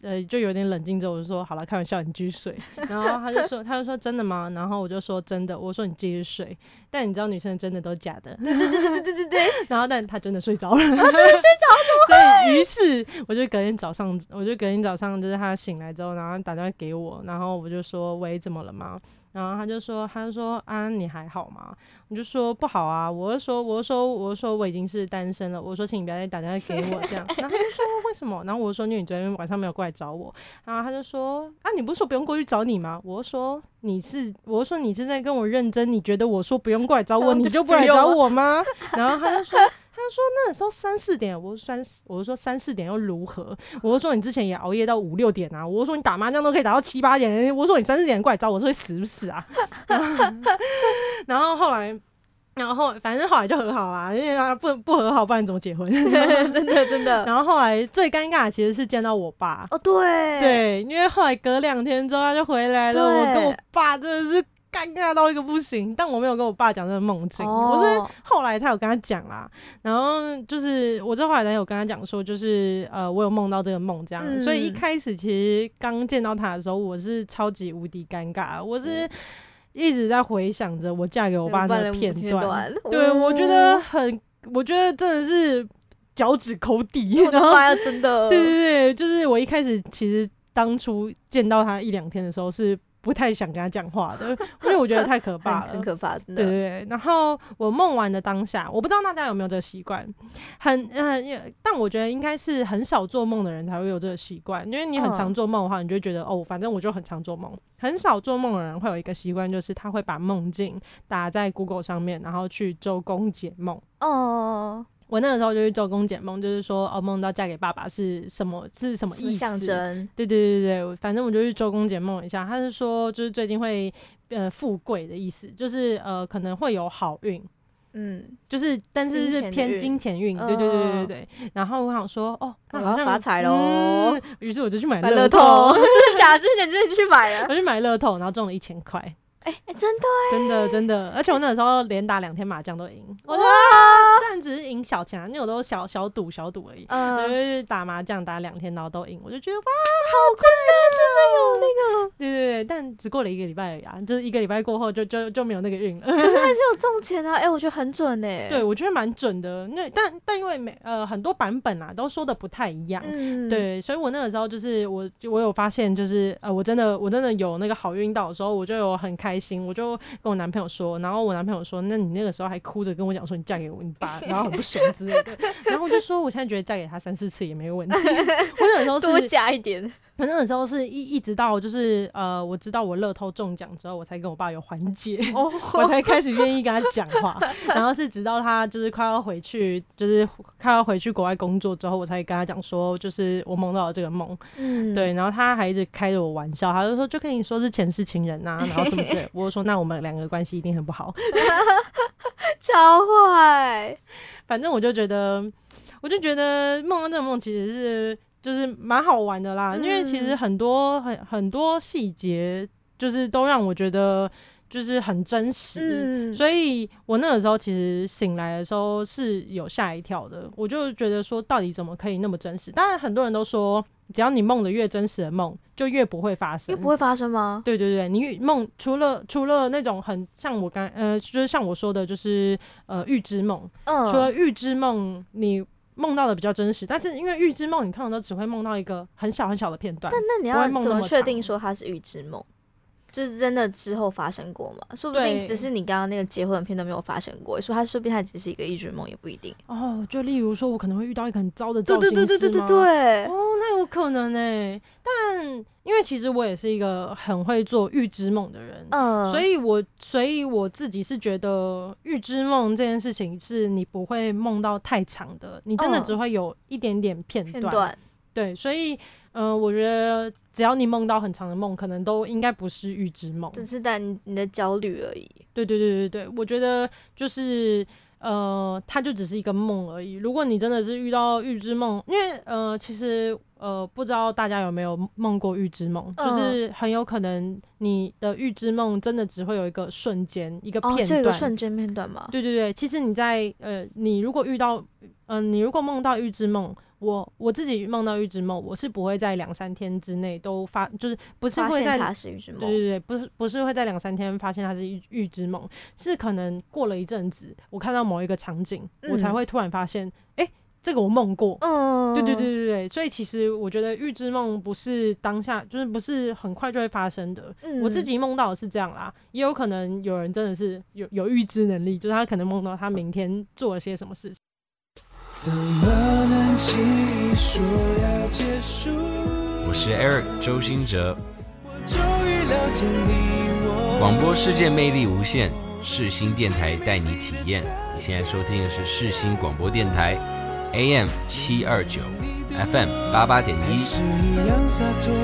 呃，就有点冷静之后，我就说好了，开玩笑，你继续睡。然后他就说，他就说真的吗？然后我就说真的，我说你继续睡。但你知道女生真的都假的。对对对对对对对。然后，但他真的睡着了。他真的睡着了，所以于是我就隔天早上。我就隔天早上，就是他醒来之后，然后打电话给我，然后我就说：“喂，怎么了吗？”然后他就说：“他就说啊，你还好吗？”我就说：“不好啊。”我就说：“我就说，我就说我已经是单身了。”我说：“请你不要再打电话给我这样。”然后他就说：“为什么？”然后我就说：“因为你昨天晚上没有过来找我。”然后他就说：“啊，你不是说不用过去找你吗？”我就说：“你是，我就说你是在跟我认真？你觉得我说不用过来找我，你就不来找我吗？” 然后他就说。他说那时候三四点，我说三，我就说三四点又如何？我就说你之前也熬夜到五六点啊，我就说你打麻将都可以打到七八点，我说你三四点过来找我，是会死不死啊？然后后来。然后反正后来就和好啦，因为啊不不和好，不然怎么结婚？真的真的。然后后来最尴尬的其实是见到我爸。哦，对对，因为后来隔两天之后他就回来了，我跟我爸真的是尴尬到一个不行。但我没有跟我爸讲这个梦境，哦、我是后来才有跟他讲啦。然后就是我这后来才有跟他讲说，就是呃，我有梦到这个梦这样。嗯、所以一开始其实刚见到他的时候，我是超级无敌尴尬，我是。嗯一直在回想着我嫁给我爸那个片段，对，我觉得很，我觉得真的是脚趾抠地，然后真的，对对对，就是我一开始其实当初见到他一两天的时候是。不太想跟他讲话的，因为我觉得太可怕了，很可怕，真的。对对对。然后我梦完的当下，我不知道大家有没有这个习惯，很嗯，但我觉得应该是很少做梦的人才会有这个习惯，因为你很常做梦的话，你就会觉得哦，反正我就很常做梦。很少做梦的人会有一个习惯，就是他会把梦境打在 Google 上面，然后去周公解梦。哦。我那个时候就去周公解梦，就是说哦，梦到嫁给爸爸是什么是什么意思？象征。对对对对，反正我就去周公解梦一下，他是说就是最近会呃富贵的意思，就是呃可能会有好运，嗯，就是但是是偏金钱运，对对对对对对。然后我想说哦，那我要发财喽，于是我就去买乐透，真的假的？之前真的去买了，我去买乐透，然后中了一千块。哎哎、真的哎，真的真的，而且我那个时候连打两天麻将都赢，哇！虽然只是赢小钱，因为我都小小赌小赌而已，呃、就是打麻将打两天然后都赢，我就觉得哇，好快乐，真的有那个，对对对，但只过了一个礼拜而已啊，就是一个礼拜过后就就就没有那个运了。可是还 是有中钱啊，哎、欸，我觉得很准哎，对，我觉得蛮准的，那但但因为每呃很多版本啊都说的不太一样，嗯、对，所以我那个时候就是我我有发现就是呃我真的我真的有那个好运到的时候，我就有很开开心，我就。跟我男朋友说，然后我男朋友说：“那你那个时候还哭着跟我讲说你嫁给我你爸，然后很不爽之类的。”然后我就说：“我现在觉得嫁给他三四次也没有问题。”我有时候多加一点，反正那时候是一一直到就是呃，我知道我乐透中奖之后，我才跟我爸有缓解，我才开始愿意跟他讲话。然后是直到他就是快要回去，就是快要回去国外工作之后，我才跟他讲说，就是我梦到了这个梦。嗯，对。然后他还一直开着我玩笑，他就说：“就跟你说是前世情人呐、啊，然后什么之类。”我就说：“那我们。”两个关系一定很不好，超坏。反正我就觉得，我就觉得梦到这个梦其实是就是蛮好玩的啦，嗯、因为其实很多很很多细节，就是都让我觉得就是很真实。嗯、所以我那个时候其实醒来的时候是有吓一跳的，我就觉得说，到底怎么可以那么真实？当然很多人都说。只要你梦的越真实的梦，就越不会发生。越不会发生吗？对对对，你梦除了除了那种很像我刚呃，就是像我说的，就是呃预知梦。嗯。除了预知梦，你梦到的比较真实，但是因为预知梦，你通常都只会梦到一个很小很小的片段。但那你要怎么确定说它是预知梦？就是真的之后发生过嘛？说不定只是你刚刚那个结婚的片段没有发生过，所以它说不定他只是一个预知梦，也不一定。哦，就例如说，我可能会遇到一个很糟的造型师吗？对对对对对对。哦，那有可能诶。但因为其实我也是一个很会做预知梦的人，嗯，所以我所以我自己是觉得预知梦这件事情是你不会梦到太长的，你真的只会有一点点片段。片段。对，所以。嗯、呃，我觉得只要你梦到很长的梦，可能都应该不是预知梦，只是在你的焦虑而已。对对对对对，我觉得就是呃，它就只是一个梦而已。如果你真的是遇到预知梦，因为呃，其实呃，不知道大家有没有梦过预知梦，嗯、就是很有可能你的预知梦真的只会有一个瞬间，一个片段，哦、这个瞬间片段吗？对对对，其实你在呃，你如果遇到嗯、呃，你如果梦到预知梦。我我自己梦到预知梦，我是不会在两三天之内都发，就是不是会在它是预知梦，对对对，不是不是会在两三天发现它是预预知梦，是可能过了一阵子，我看到某一个场景，嗯、我才会突然发现，哎、欸，这个我梦过，嗯，对对对。对对，所以其实我觉得预知梦不是当下，就是不是很快就会发生的。嗯、我自己梦到的是这样啦，也有可能有人真的是有有预知能力，就是他可能梦到他明天做了些什么事情。怎么能轻易说要结束？我是 Eric 周兴哲。广播世界魅力无限，世新电台带你体验。你现在收听的是世新广播电台，AM 七二九，FM 八八点一。是一样洒脱。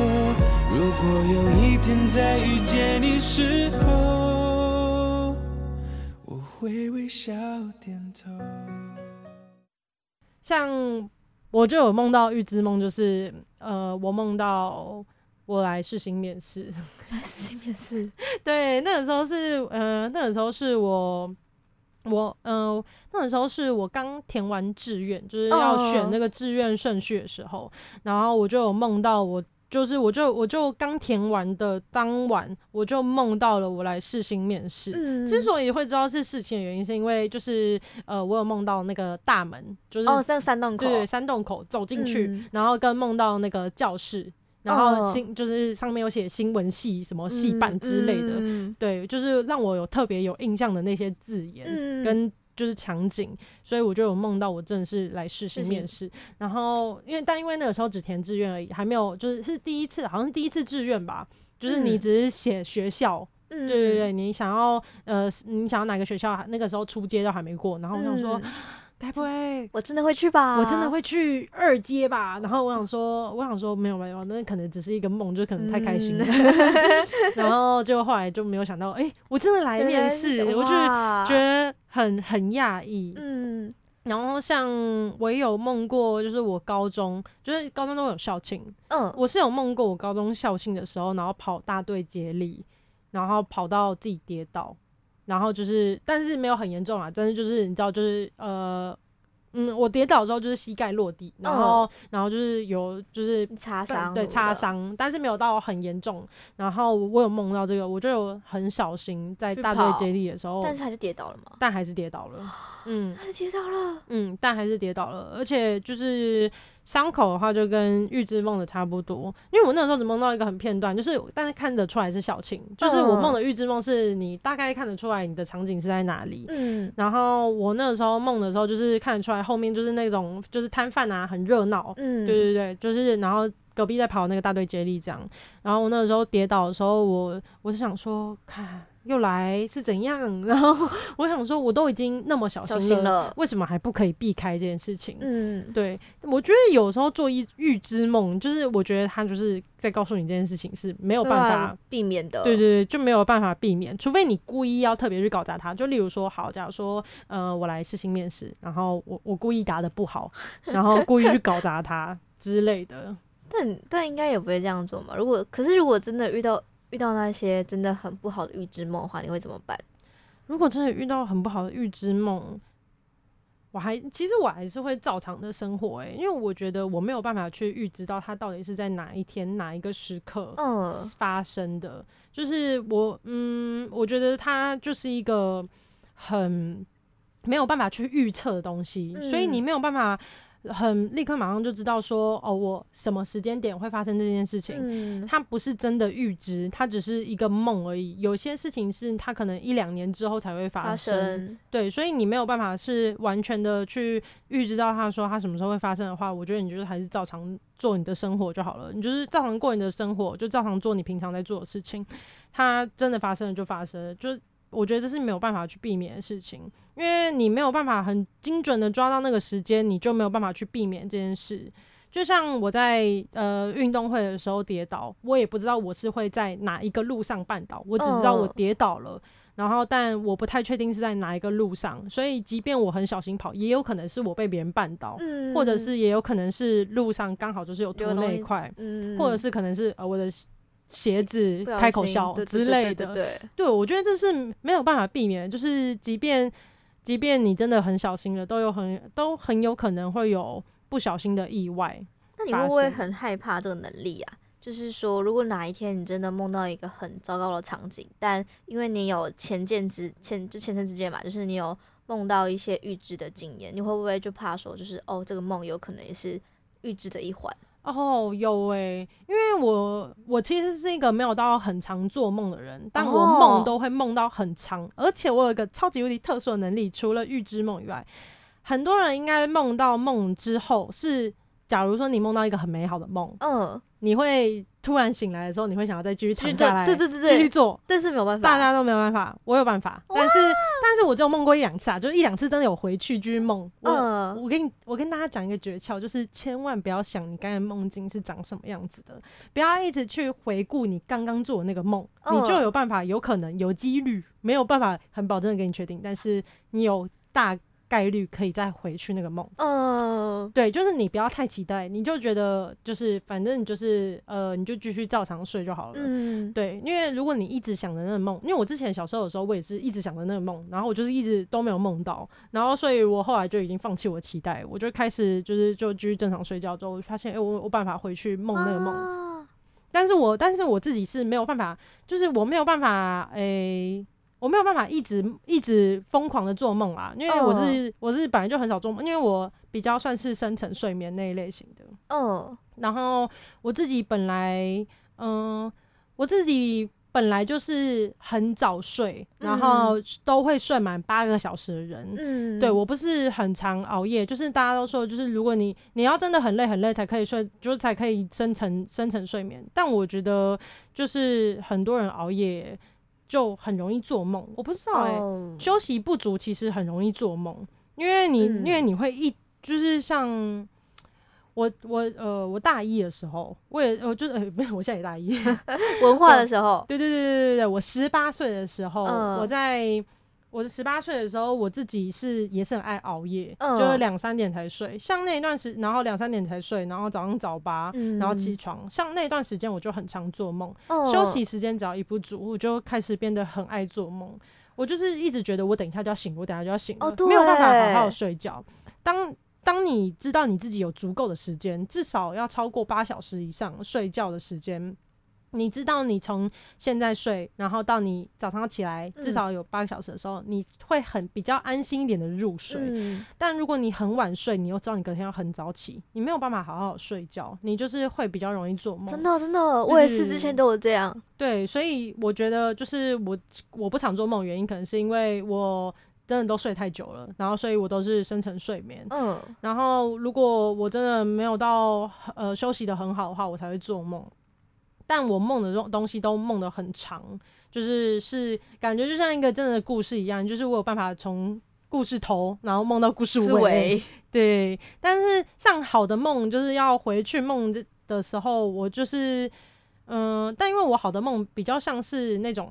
如果有一天再遇见你时候，我会微笑点头。像我就有梦到预知梦，就是呃，我梦到。我来试新面试，来试新面试。对，那个时候是，呃，那个时候是我，我，呃，那个时候是我刚填完志愿，就是要选那个志愿顺序的时候，oh. 然后我就有梦到我，就是我就我就刚填完的当晚，我就梦到了我来试新面试。嗯。之所以会知道是事情的原因，是因为就是呃，我有梦到那个大门，就是哦，在、oh, 山洞口，对，山洞口走进去，嗯，然后跟梦到那个教室。然后新就是上面有写新闻系什么系办之类的，嗯嗯，对，就是让我有特别有印象的那些字眼跟就是场景，嗯，所以我就有梦到我正式来试试面试。然后因为但因为那个时候只填志愿而已，还没有就是是第一次，好像是第一次志愿吧，就是你只是写学校，嗯，对对对，你想要呃你想要哪个学校，那个时候初阶都还没过，然后我想说。嗯该不会我真的会去吧？我真的会去二阶吧？然后我想说，我想说没有没有，那可能只是一个梦，就可能太开心了。嗯、然后就后来就没有想到，哎、欸，我真的来面试，我就觉得很很讶异。嗯，然后像我也有梦过，就是我高中，就是高中都有校庆。嗯，我是有梦过我高中校庆的时候，然后跑大队接力，然后跑到自己跌倒。然后就是，但是没有很严重啊，但是就是你知道，就是呃，嗯，我跌倒之后就是膝盖落地，然后、嗯、然后就是有就是擦伤，对，擦伤，但是没有到很严重。然后我有梦到这个，我就有很小心在大队接力的时候，但是还是跌倒了嘛？但还是跌倒了，嗯，还是跌倒了，嗯，但还是跌倒了，而且就是。伤口的话就跟预知梦的差不多，因为我那时候只梦到一个很片段，就是但是看得出来是校庆，就是我梦的预知梦是你大概看得出来你的场景是在哪里，嗯，然后我那个时候梦的时候就是看得出来后面就是那种就是摊贩啊很热闹，嗯，对对对，就是然后隔壁在跑那个大队接力这样，然后我那个时候跌倒的时候，我我是想说看。又来是怎样？然后我想说，我都已经那么小心了，心了，为什么还不可以避开这件事情？嗯，对，我觉得有时候做一预知梦，就是我觉得他就是在告诉你这件事情是没有办法避免的。对对对，就没有办法避免，除非你故意要特别去搞砸他。就例如说，好，假如说，呃，我来试新面试，然后我我故意答的不好，然后故意去搞砸他之类的。但但应该也不会这样做嘛。如果可是如果真的遇到。遇到那些真的很不好的预知梦的话，你会怎么办？如果真的遇到很不好的预知梦，我还其实我还是会照常的生活诶、欸，因为我觉得我没有办法去预知到它到底是在哪一天哪一个时刻发生的。嗯、就是我嗯，我觉得它就是一个很没有办法去预测的东西、嗯，所以你没有办法。很立刻马上就知道说哦，我什么时间点会发生这件事情。嗯，它不是真的预知，它只是一个梦而已。有些事情是它可能一两年之后才会发生，发生。对，所以你没有办法是完全的去预知到它说它什么时候会发生的话，我觉得你就是还是照常做你的生活就好了。你就是照常过你的生活，就照常做你平常在做的事情。它真的发生了就发生了，就。我觉得这是没有办法去避免的事情，因为你没有办法很精准的抓到那个时间，你就没有办法去避免这件事。就像我在呃运动会的时候跌倒，我也不知道我是会在哪一个路上绊倒，我只知道我跌倒了，然后但我不太确定是在哪一个路上，所以即便我很小心跑，也有可能是我被别人绊倒，或者是也有可能是路上刚好就是有拖那一块，或者是可能是呃我的。鞋子开口笑之类的，对，对，我觉得这是没有办法避免，就是即便即便你真的很小心了，都有很都很有可能会有不小心的意外。那你会不会很害怕这个能力啊？就是说，如果哪一天你真的梦到一个很糟糕的场景，但因为你有前见之前就前车之鉴嘛，就是你有梦到一些预知的经验，你会不会就怕说，就是哦，这个梦有可能也是预知的一环？哦，有诶、欸，因为我我其实是一个没有到很常做梦的人，但我梦都会梦到很长，哦，而且我有一个超级无敌特殊的能力，除了预知梦以外，很多人应该梦到梦之后是，假如说你梦到一个很美好的梦，嗯，你会突然醒来的时候，你会想要再继续躺下来，对对对对，继续做，但是没有办法，大家都没有办法，我有办法，但是但是我只有梦过一两次啊，就是一两次真的有回去继续梦。我、嗯、我跟你我跟大家讲一个诀窍，就是千万不要想你刚才梦境是长什么样子的，不要一直去回顾你刚刚做的那个梦，嗯、你就有办法，有可能有几率，没有办法很保证的给你确定，但是你有大。概率可以再回去那个梦，嗯，uh, 对，就是你不要太期待，你就觉得就是反正就是呃，你就继续照常睡就好了，嗯，对，因为如果你一直想着那个梦，因为我之前小时候的时候，我也是一直想着那个梦，然后我就是一直都没有梦到，然后所以我后来就已经放弃我的期待，我就开始就是就继续正常睡觉之后，我发现哎、欸，我我办法回去梦那个梦，uh. 但是我但是我自己是没有办法，就是我没有办法诶。欸我没有办法一直一直疯狂的做梦啊，因为我是、oh. 我是本来就很少做梦，因为我比较算是深层睡眠那一类型的。嗯，oh. 然后我自己本来，嗯、呃，我自己本来就是很早睡，然后都会睡满八个小时的人。嗯，对，我不是很常熬夜，就是大家都说，就是如果你你要真的很累很累才可以睡，就是才可以深层深层睡眠。但我觉得就是很多人熬夜。就很容易做梦，我不知道哎、欸，oh. 休息不足其实很容易做梦，因为你、嗯、因为你会一就是像我我呃我大一的时候，我也我就是呃不是我现在也大一，文化的时候，对对对对对对，我十八岁的时候，uh. 我在。我是十八岁的时候，我自己是也是很爱熬夜，嗯、就是两三点才睡。像那一段时，然后两三点才睡，然后早上早八，嗯、然后起床。像那段时间，我就很常做梦。哦、休息时间只要一不足，我就开始变得很爱做梦。我就是一直觉得我等一下就要醒，我等一下就要醒了，哦、没有办法好好睡觉。当当你知道你自己有足够的时间，至少要超过八小时以上睡觉的时间。你知道，你从现在睡，然后到你早上起来，至少有八个小时的时候，嗯、你会很比较安心一点的入睡。嗯、但如果你很晚睡，你又知道你隔天要很早起，你没有办法好好睡觉，你就是会比较容易做梦。真的，真的，我也是之前都有这样。对，所以我觉得就是我我不常做梦，原因可能是因为我真的都睡太久了，然后所以我都是深层睡眠。嗯，然后如果我真的没有到呃休息的很好的话，我才会做梦。但我梦的东东西都梦得很长，就是是感觉就像一个真的故事一样，就是我有办法从故事头，然后梦到故事尾。尾对，但是像好的梦，就是要回去梦的时候，我就是嗯、呃，但因为我好的梦比较像是那种，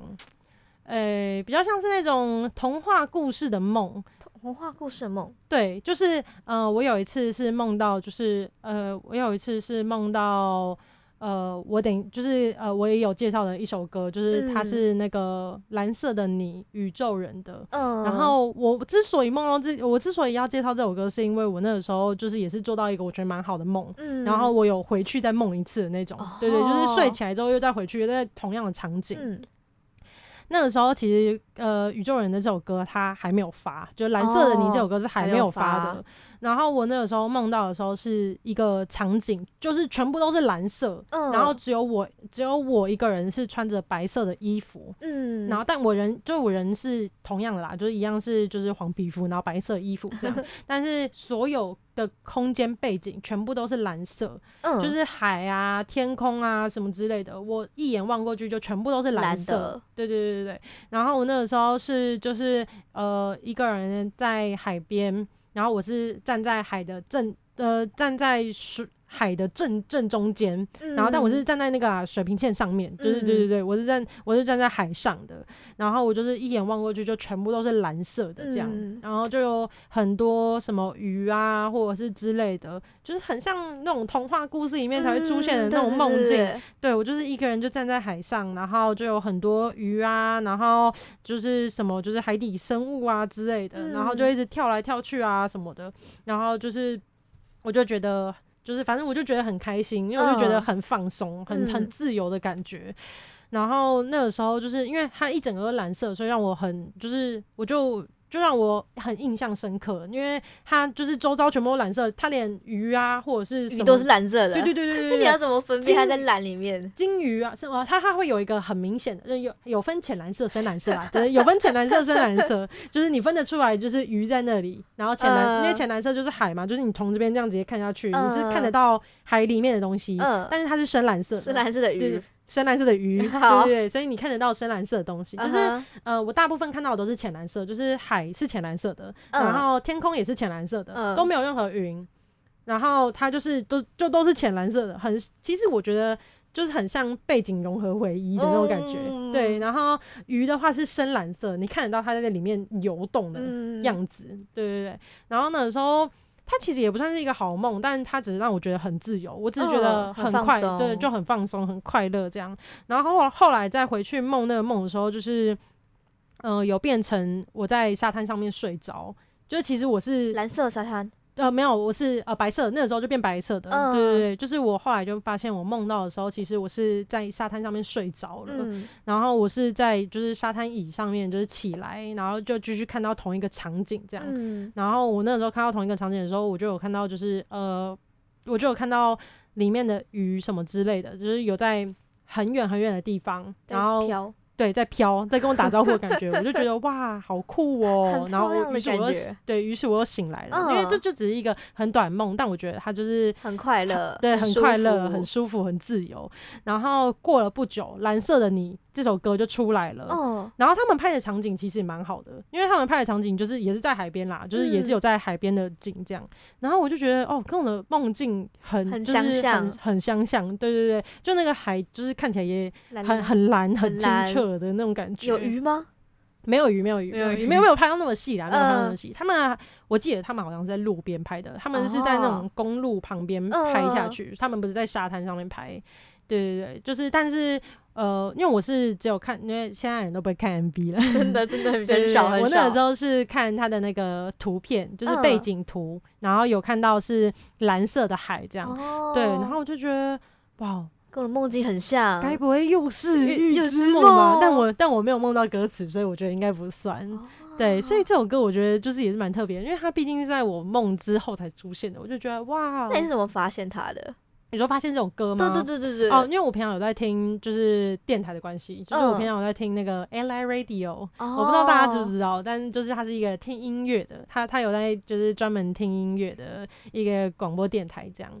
诶、欸，比较像是那种童话故事的梦。童话故事的梦。对，就是呃，我有一次是梦到，就是呃，我有一次是梦到。呃，我等就是呃，我也有介绍的一首歌，就是它是那个蓝色的你宇宙人的。嗯，然后我之所以梦到这，我之所以要介绍这首歌，是因为我那个时候就是也是做到一个我觉得蛮好的梦。嗯，然后我有回去再梦一次的那种。哦、对，对对，就是睡起来之后又再回去，在同样的场景。嗯，那个时候其实呃，宇宙人的这首歌它还没有发，就蓝色的你这首歌是还没有发的。哦然后我那个时候梦到的时候是一个场景，就是全部都是蓝色，嗯，然后只有我只有我一个人是穿着白色的衣服，嗯，然后但我人就我人是同样的啦，就是一样是就是黄皮肤，然后白色衣服这样，但是所有的空间背景全部都是蓝色，嗯，就是海啊、天空啊什么之类的，我一眼望过去就全部都是蓝色，对对对对，然后我那个时候是就是呃一个人在海边。然后我是站在海的正，呃，站在水海的正正中间，嗯、然后但我是站在那个、啊、水平线上面，就是、嗯、对对对，我是站我是站在海上的，然后我就是一眼望过去就全部都是蓝色的这样，嗯、然后就有很多什么鱼啊或者是之类的，就是很像那种童话故事里面才会出现的那种梦境。嗯、对，对，对，对，对我就是一个人就站在海上，然后就有很多鱼啊，然后就是什么就是海底生物啊之类的，嗯、然后就一直跳来跳去啊什么的，然后就是我就觉得。就是反正我就觉得很开心，因为我就觉得很放松、很很自由的感觉。然后那个时候就是因为它一整个蓝色，所以让我很就是我就。就让我很印象深刻，因为它就是周遭全部都蓝色，它连鱼啊或者是什么鱼都是蓝色的。对对对对对，那你要怎么分辨它在蓝里面？金鱼啊，是吗？它它会有一个很明显的，有有分浅蓝色、深蓝色啊，对，有分浅蓝色、深蓝色，就是你分得出来，就是鱼在那里，然后浅蓝，呃、因为浅蓝色就是海嘛，就是你从这边这样直接看下去，呃、你是看得到海里面的东西，但是它是深蓝色，深蓝色的鱼。深蓝色的鱼，对对对，所以你看得到深蓝色的东西，就是、uh -huh. 呃，我大部分看到的都是浅蓝色，就是海是浅蓝色的，uh -huh. 然后天空也是浅蓝色的，uh -huh. 都没有任何云，然后它就是都就都是浅蓝色的，很其实我觉得就是很像背景融合为一的那种感觉，uh. 对，然后鱼的话是深蓝色，你看得到它在那里面游动的样子，uh. 对对对，然后那时候。它其实也不算是一个好梦，但它只是让我觉得很自由，我只是觉得很快，哦、很对，就很放松，很快乐这样。然后后后来再回去梦那个梦的时候，就是，呃，有变成我在沙滩上面睡着，就是其实我是蓝色沙滩。呃，没有，我是呃白色，那个时候就变白色的。嗯，对对对，就是我后来就发现，我梦到的时候，其实我是在沙滩上面睡着了，嗯，然后我是在就是沙滩椅上面就是起来，然后就继续看到同一个场景这样。嗯，然后我那个时候看到同一个场景的时候，我就有看到就是呃，我就有看到里面的鱼什么之类的，就是有在很远很远的地方，然后。对，在飘，在跟我打招呼的感觉，我就觉得 哇，好酷哦！然后于是我又对，于是我又醒来了，嗯、因为这就只是一个很短梦，但我觉得它就是很快乐，对，很快乐，很舒服，很自由。然后过了不久，蓝色的你。这首歌就出来了，oh. 然后他们拍的场景其实也蛮好的，因为他们拍的场景就是也是在海边啦，就是也是有在海边的景这样、嗯。然后我就觉得哦，跟我的梦境很很相像，很，很相像。对对对，就那个海就是看起来也很很蓝很清澈的那种感觉。有鱼吗？没有鱼，没有鱼，没有鱼，没有没有拍到那么细啦，没有拍到那么细。他们、啊、我记得他们好像是在路边拍的，他们是在那种公路旁边拍下去，oh. 他们不是在沙滩上面拍。对对对，就是但是。呃，因为我是只有看，因为现在人都不会看 MV 了，真的 真的很少很少。我那个时候是看他的那个图片，就是背景图，嗯、然后有看到是蓝色的海这样，哦、对，然后我就觉得哇，跟我的梦境很像，该不会又是预知梦吧？但我但我没有梦到歌词，所以我觉得应该不算、哦。对，所以这首歌我觉得就是也是蛮特别的，因为它毕竟是在我梦之后才出现的，我就觉得哇，那你是怎么发现它的？你说发现这首歌吗？对对对对对。哦，因为我平常有在听，就是电台的关系，就是我平常有在听那个 LI Radio，、哦、我不知道大家知不知道，但就是它是一个听音乐的，它它有在就是专门听音乐的一个广播电台这样。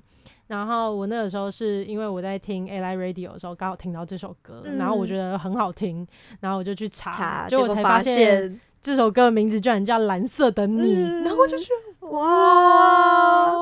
然后我那个时候是因为我在听 AI Radio 的时候，刚好听到这首歌、嗯，然后我觉得很好听，然后我就去查，查结果才发现这首歌的名字居然叫《蓝色的你》嗯，然后我就觉得。哇！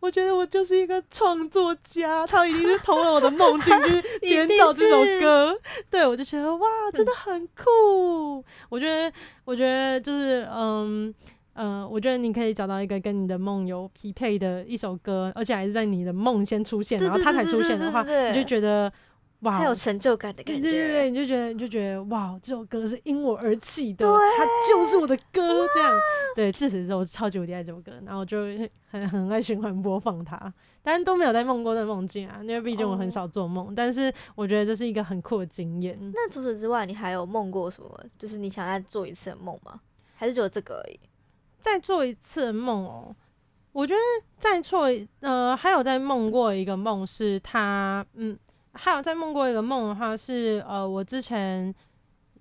我觉得我就是一个创作家，他一定是偷了我的梦境去 编造这首歌。对，我就觉得哇，真的很酷。我觉得，我觉得就是嗯嗯、呃，我觉得你可以找到一个跟你的梦有匹配的一首歌，而且还是在你的梦先出现，然后他才出现的话，你就觉得。哇，很有成就感的感觉，对对对，你就觉得你就觉得哇，这首歌是因我而起的，它就是我的歌，这样。对，自此之后超级无敌爱这首歌，然后就很很爱循环播放它，但是都没有在梦过的梦境啊，因为毕竟我很少做梦，哦，但是我觉得这是一个很酷的经验。那除此之外，你还有梦过什么？就是你想再做一次的梦吗？还是只有这个而已？再做一次梦哦，我觉得再做呃，还有在梦过一个梦是他嗯。还有在梦过一个梦的话是呃，我之前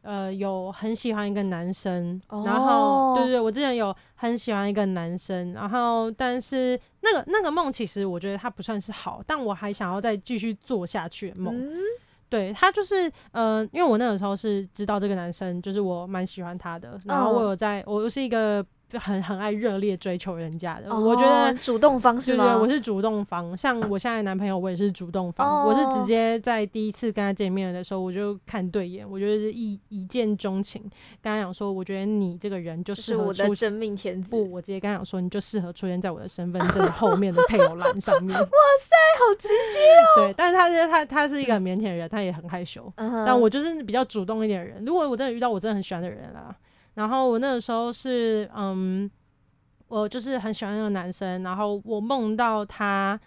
呃有很喜欢一个男生，oh. 然后对对对，我之前有很喜欢一个男生，然后但是那个那个梦其实我觉得他不算是好，但我还想要再继续做下去的梦。Mm? 对，他就是呃，因为我那个时候是知道这个男生就是我蛮喜欢他的，然后我有在，oh. 我是一个。就很很爱热烈追求人家的，哦、我觉得主动方式吗？对，对，我是主动方。像我现在的男朋友，我也是主动方、哦。我是直接在第一次跟他见面的时候，我就看对眼，我觉得是一一见钟情。跟他讲说，我觉得你这个人就是我的真命天子。不，我直接跟他讲说，你就适合出现在我的身份证后面的配偶栏上面。哇塞，好直接哦！对，但是他是他他是一个很腼腆的人，他也很害羞。嗯、但我就是比较主动一点的人。如果我真的遇到我真的很喜欢的人啦，然后我那个时候是嗯。我就是很喜欢那个男生，然后我梦到他，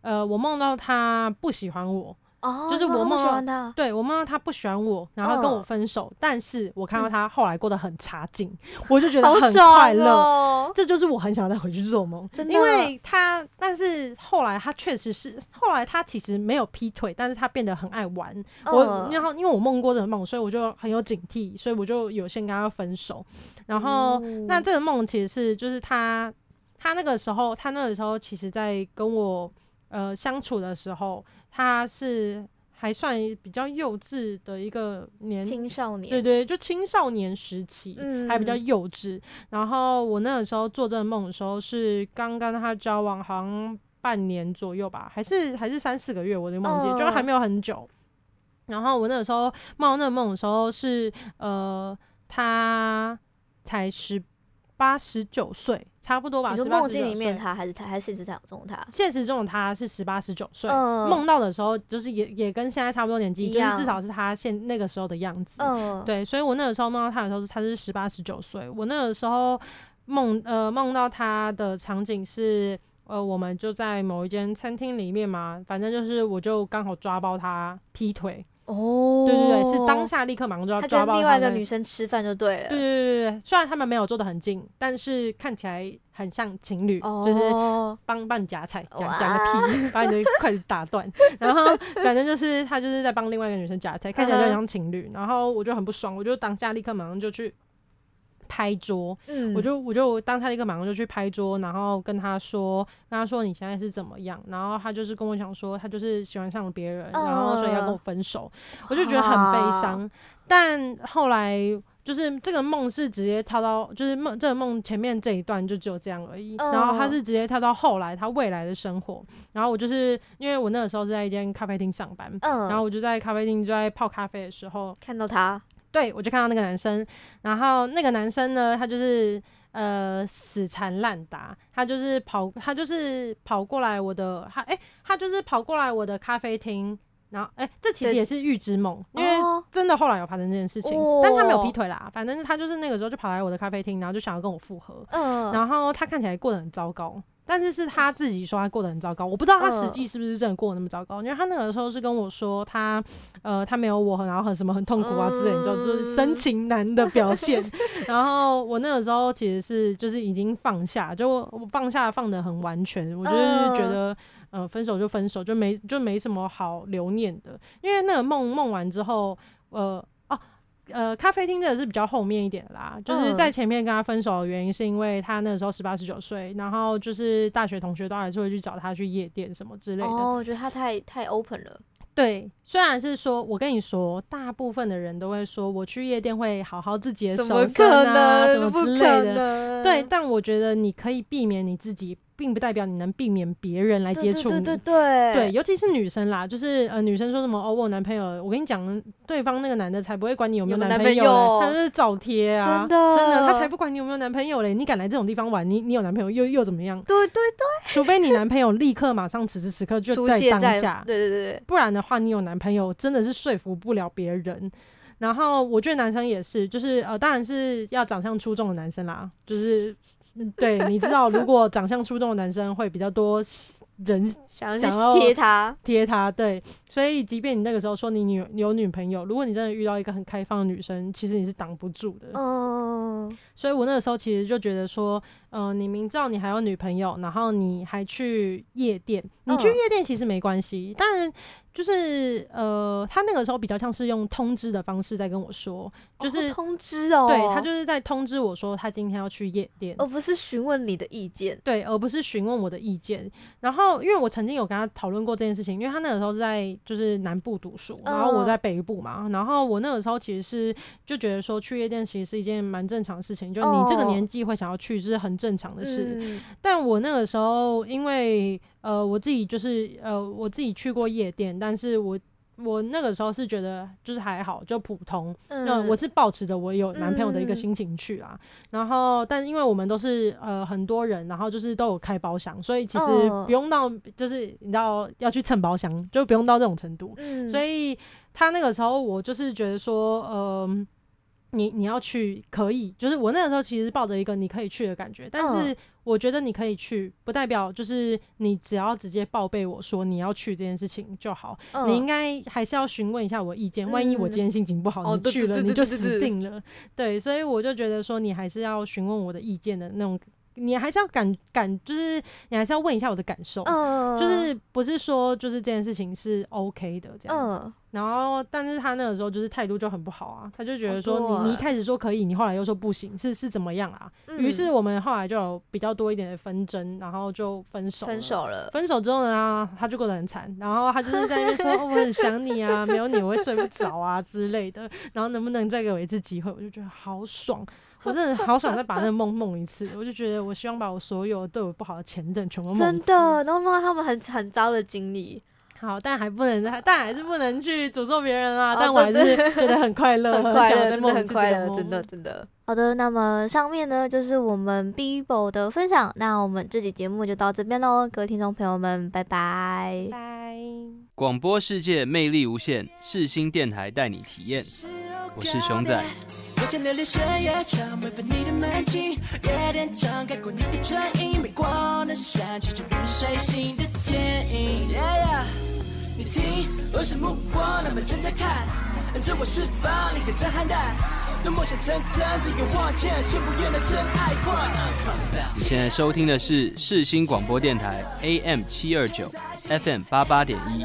呃，我梦到他不喜欢我。Oh, 就是我梦到他，对，我梦到他不喜欢我，然后跟我分手。Oh. 但是我看到他后来过得很差劲，嗯，我就觉得很快乐，哦。这就是我很想再回去做梦，真的。因为他，但是后来他确实是，后来他其实没有劈腿，但是他变得很爱玩。Oh. 我然后因为我梦过这个梦，所以我就很有警惕，所以我就有先跟他分手。然后，嗯，那这个梦其实是就是他，他那个时候，他那个时候其实在跟我呃相处的时候。他是还算比较幼稚的一个年青少年，对对，就青少年时期，嗯，还比较幼稚。然后我那个时候做这个梦的时候，是刚跟他交往，好像半年左右吧，还是还是三四个月，我就忘记，就还没有很久。然后我那个时候梦到那个梦的时候是，呃，他才十。八十九岁，差不多吧。你说梦境里面他还是他，还是现实中他？现实中的他是十八十九岁，梦到的时候就是也也跟现在差不多年纪，就是至少是他现那个时候的样子。嗯，对，所以我那个时候梦到他的时候是他是十八十九岁。我那个时候梦呃梦到他的场景是呃我们就在某一间餐厅里面嘛，反正就是我就刚好抓包他劈腿。哦，对对对，是当下立刻马上就要抓到他。跟另外一个女生吃饭就对了。对对对对，虽然他们没有坐得很近，但是看起来很像情侣，哦、就是帮帮你夹菜，夹夹个屁，把你的筷子打断，然后反正就是他就是在帮另外一个女生夹菜，看起来就很像情侣。然后我就很不爽，我就当下立刻马上就去。拍桌，嗯，我就我就当他一个马上就去拍桌，然后跟他说，跟他说你现在是怎么样？然后他就是跟我讲说，他就是喜欢上了别人，呃、然后所以要跟我分手。我就觉得很悲伤。啊、但后来就是这个梦是直接跳到，就是梦这个梦前面这一段就只有这样而已。呃、然后他是直接跳到后来他未来的生活。然后我就是因为我那个时候是在一间咖啡厅上班，嗯，然后我就在咖啡厅就在泡咖啡的时候看到他。对，我就看到那个男生，然后那个男生呢，他就是呃死缠烂打，他就是跑，他就是跑过来我的，他哎、欸，他就是跑过来我的咖啡厅，然后哎、欸，这其实也是预知梦，因为真的后来有发生这件事情，哦、但他没有劈腿啦，反正他就是那个时候就跑来我的咖啡厅，然后就想要跟我复合，嗯，然后他看起来过得很糟糕。但是是他自己说他过得很糟糕，我不知道他实际是不是真的过得那么糟糕，因为他那个时候是跟我说他，呃，他没有我，然后很什么很痛苦啊之类，就就是深情男的表现。然后我那个时候其实是就是已经放下，就我放下放的很完全，我就是觉得，呃，分手就分手，就没就没什么好留念的，因为那个梦梦完之后，呃。呃，咖啡厅真的是比较后面一点啦，就是在前面跟他分手的原因，是因为他那个时候十八十九岁，然后就是大学同学都还是会去找他去夜店什么之类的。哦，我觉得他太太 open 了。对，虽然是说，我跟你说，大部分的人都会说，我去夜店会好好自己的手身啊，什么之类的。对，但我觉得你可以避免你自己。并不代表你能避免别人来接触你，对对对对对，对，尤其是女生啦，就是呃，女生说什么哦，我有男朋友，我跟你讲，对方那个男的才不会管你有没有男朋友，有有他就是找贴啊，真的，真的，他才不管你有没有男朋友嘞，你敢来这种地方玩，你你有男朋友又又怎么样？对对对，除非你男朋友立刻马上此时此刻就在当下，对对对，不然的话，你有男朋友真的是说服不了别人。然后我觉得男生也是，就是呃，当然是要长相出众的男生啦，就是。对，你知道，如果长相出众的男生会比较多人想要贴他贴他，对，所以即便你那个时候说你女有女朋友，如果你真的遇到一个很开放的女生，其实你是挡不住的。嗯，所以我那个时候其实就觉得说，呃，你明知道你还有女朋友，然后你还去夜店，你去夜店其实没关系，但。就是呃，他那个时候比较像是用通知的方式在跟我说，就是、哦、通知哦，对，他就是在通知我说他今天要去夜店，而不是询问你的意见，对，而不是询问我的意见。然后因为我曾经有跟他讨论过这件事情，因为他那个时候是在就是南部读书，然后我在北部嘛，呃、然后我那个时候其实是就觉得说去夜店其实是一件蛮正常的事情，就你这个年纪会想要去是很正常的事。嗯、但我那个时候因为。呃，我自己就是呃，我自己去过夜店，但是我我那个时候是觉得就是还好，就普通。嗯，呃、我是保持着我有男朋友的一个心情去啊。嗯、然后，但因为我们都是呃很多人，然后就是都有开包厢，所以其实不用到就是你知道要去蹭包厢，就不用到这种程度。嗯，所以他那个时候我就是觉得说，呃，你你要去可以，就是我那个时候其实抱着一个你可以去的感觉，但是。嗯我觉得你可以去，不代表就是你只要直接报备我说你要去这件事情就好。嗯、你应该还是要询问一下我意见，万一我今天心情不好，嗯、你去了你就死定了。对，所以我就觉得说你还是要询问我的意见的那种你还是要感感，就是你还是要问一下我的感受，嗯，就是不是说就是这件事情是 OK 的这样。嗯，然后但是他那个时候就是态度就很不好啊，他就觉得说你你一开始说可以，你后来又说不行，是是怎么样啊？于、嗯是我们后来就有比较多一点的纷争，然后就分手。分手了。分手之后呢，他就过得很惨，然后他就是在那边说、哦：“我很想你啊，没有你我会睡不着啊之类的。”然后能不能再给我一次机会？我就觉得好爽，我真的好想再把那个梦梦一次。我就觉得我希望把我所有对我不好的前任全部梦真的，然后梦到他们很很糟的经历。好，但还不能，但还是不能去诅咒别人啊！哦、但我还是觉得很快乐，很快乐，真的很快乐，真的真的。好的，那么上面呢就是我们 Bibo 的分享，那我们这期节目就到这边喽，各位听众朋友们，拜拜。拜。广播世界魅力无限，世新电台带你体验。我是熊仔。你听，儿时目光，他们正在看，自我释放，你可真憨蛋。让梦想成真，只愿往前，先不愿的真爱换。你现在收听的是世新广播电台 AM 七二九，FM 八八点一。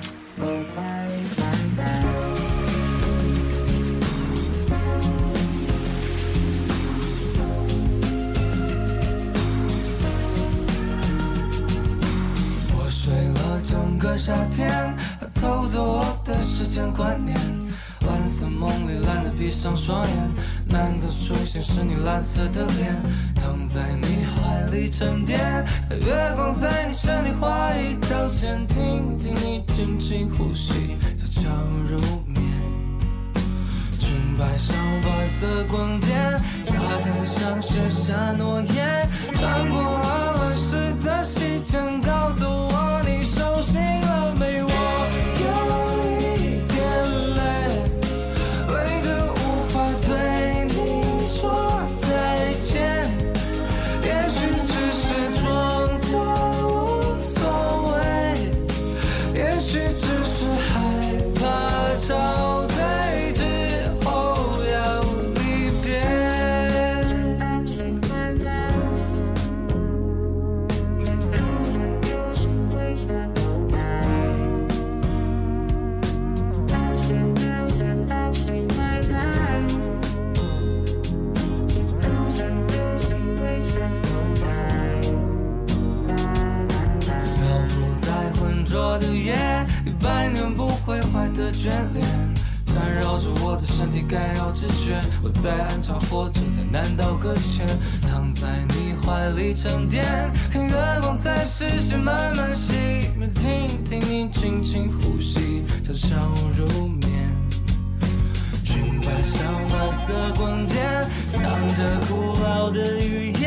夏天，偷走我的时间观念。蓝色梦里懒得闭上双眼，难得出现是你蓝色的脸，躺在你怀里沉淀。月光在你身体画一条线，听听你轻轻呼吸，悄悄入眠。裙摆上白色光点，沙滩上写下诺言，穿过鹅卵石的溪涧，告诉我你的眷恋，缠绕着我的身体，干扰直觉。我在暗潮或者在南岛搁浅，躺在你怀里沉淀，看月光在视线慢慢熄灭，听听你轻轻呼吸，悄悄入眠。裙摆上白色光点，唱着古老的语言，